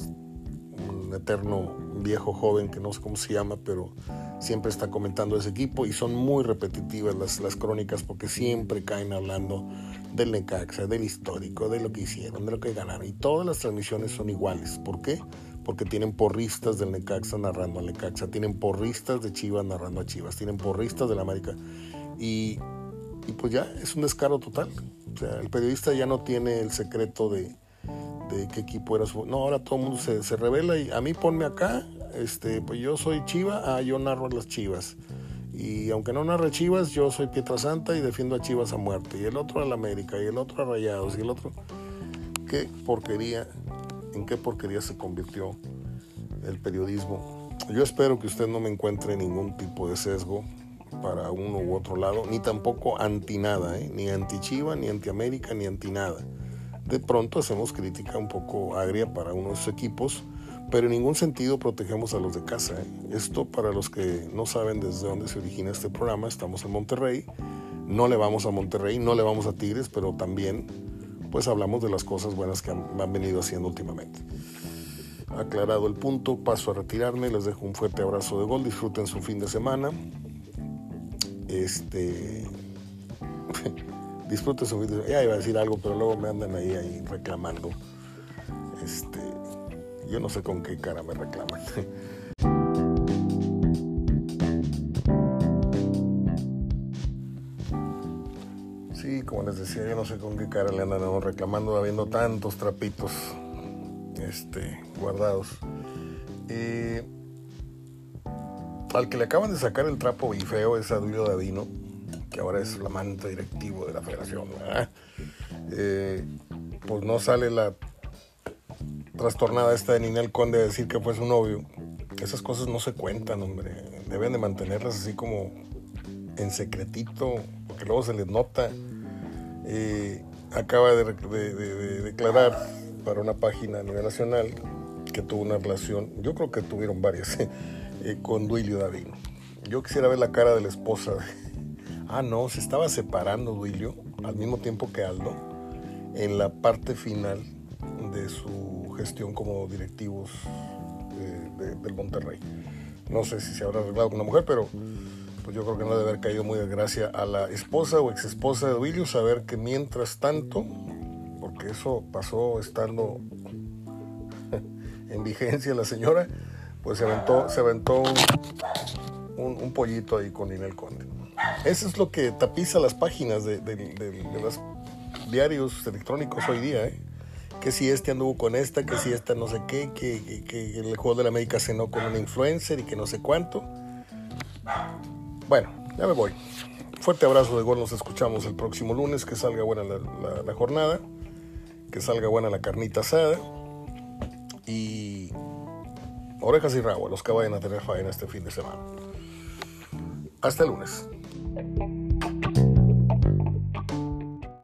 un eterno viejo joven que no sé cómo se llama, pero siempre está comentando ese equipo y son muy repetitivas las, las crónicas porque siempre caen hablando del Necaxa, del histórico, de lo que hicieron, de lo que ganaron. Y todas las transmisiones son iguales. ¿Por qué? Porque tienen porristas del Necaxa narrando al Necaxa, tienen porristas de Chivas narrando a Chivas, tienen porristas del América. Y, y pues ya es un descaro total. O sea, el periodista ya no tiene el secreto de, de qué equipo era su... No, ahora todo el mundo se, se, revela y a mí ponme acá, este, pues yo soy Chiva, ah, yo narro las Chivas. Y aunque no narre Chivas, yo soy Pietra Santa y defiendo a Chivas a muerte. Y el otro al América, y el otro a Rayados, y el otro... ¿Qué porquería, en qué porquería se convirtió el periodismo? Yo espero que usted no me encuentre ningún tipo de sesgo para uno u otro lado, ni tampoco anti nada, ¿eh? ni anti Chiva, ni anti América, ni anti nada de pronto hacemos crítica un poco agria para unos equipos, pero en ningún sentido protegemos a los de casa. ¿eh? Esto para los que no saben desde dónde se origina este programa, estamos en Monterrey, no le vamos a Monterrey, no le vamos a Tigres, pero también pues hablamos de las cosas buenas que han, han venido haciendo últimamente. Aclarado el punto, paso a retirarme, les dejo un fuerte abrazo de gol, disfruten su fin de semana. Este [laughs] disfrute su vida. Ya iba a decir algo, pero luego me andan ahí, ahí reclamando. Este, yo no sé con qué cara me reclaman. [laughs] Sí, como les decía, yo no sé con qué cara le andan reclamando, habiendo tantos trapitos este, guardados. Eh, al que le acaban de sacar el trapo y feo es a Duilio Davino ahora es la manta directivo de la federación, eh, pues no sale la trastornada esta de Ninel Conde a decir que fue su novio. Esas cosas no se cuentan, hombre. Deben de mantenerlas así como en secretito, porque luego se les nota. Eh, acaba de, declarar para una página a nivel nacional que tuvo una relación, yo creo que tuvieron varias, [laughs] eh, con Duilio Davino. Yo quisiera ver la cara de la esposa Ah, no, se estaba separando Duilio al mismo tiempo que Aldo en la parte final de su gestión como directivos del Monterrey. No sé si se habrá arreglado con una mujer, pero pues yo creo que no debe haber caído muy de gracia a la esposa o exesposa de Duilio saber que mientras tanto, porque eso pasó estando [laughs] en vigencia la señora, pues se aventó, se aventó un pollito ahí con Inel Conde. Eso es lo que tapiza las páginas de, los diarios electrónicos hoy día, ¿eh? Que si este anduvo con esta, que si esta no sé qué, que, el juego de la América cenó con un influencer y que no sé cuánto. Bueno, ya me voy. Fuerte abrazo de gol, nos escuchamos el próximo lunes, que salga buena la, jornada, que salga buena la carnita asada y orejas y rabo los que vayan a tener faena este fin de semana. Hasta el lunes. Thank you.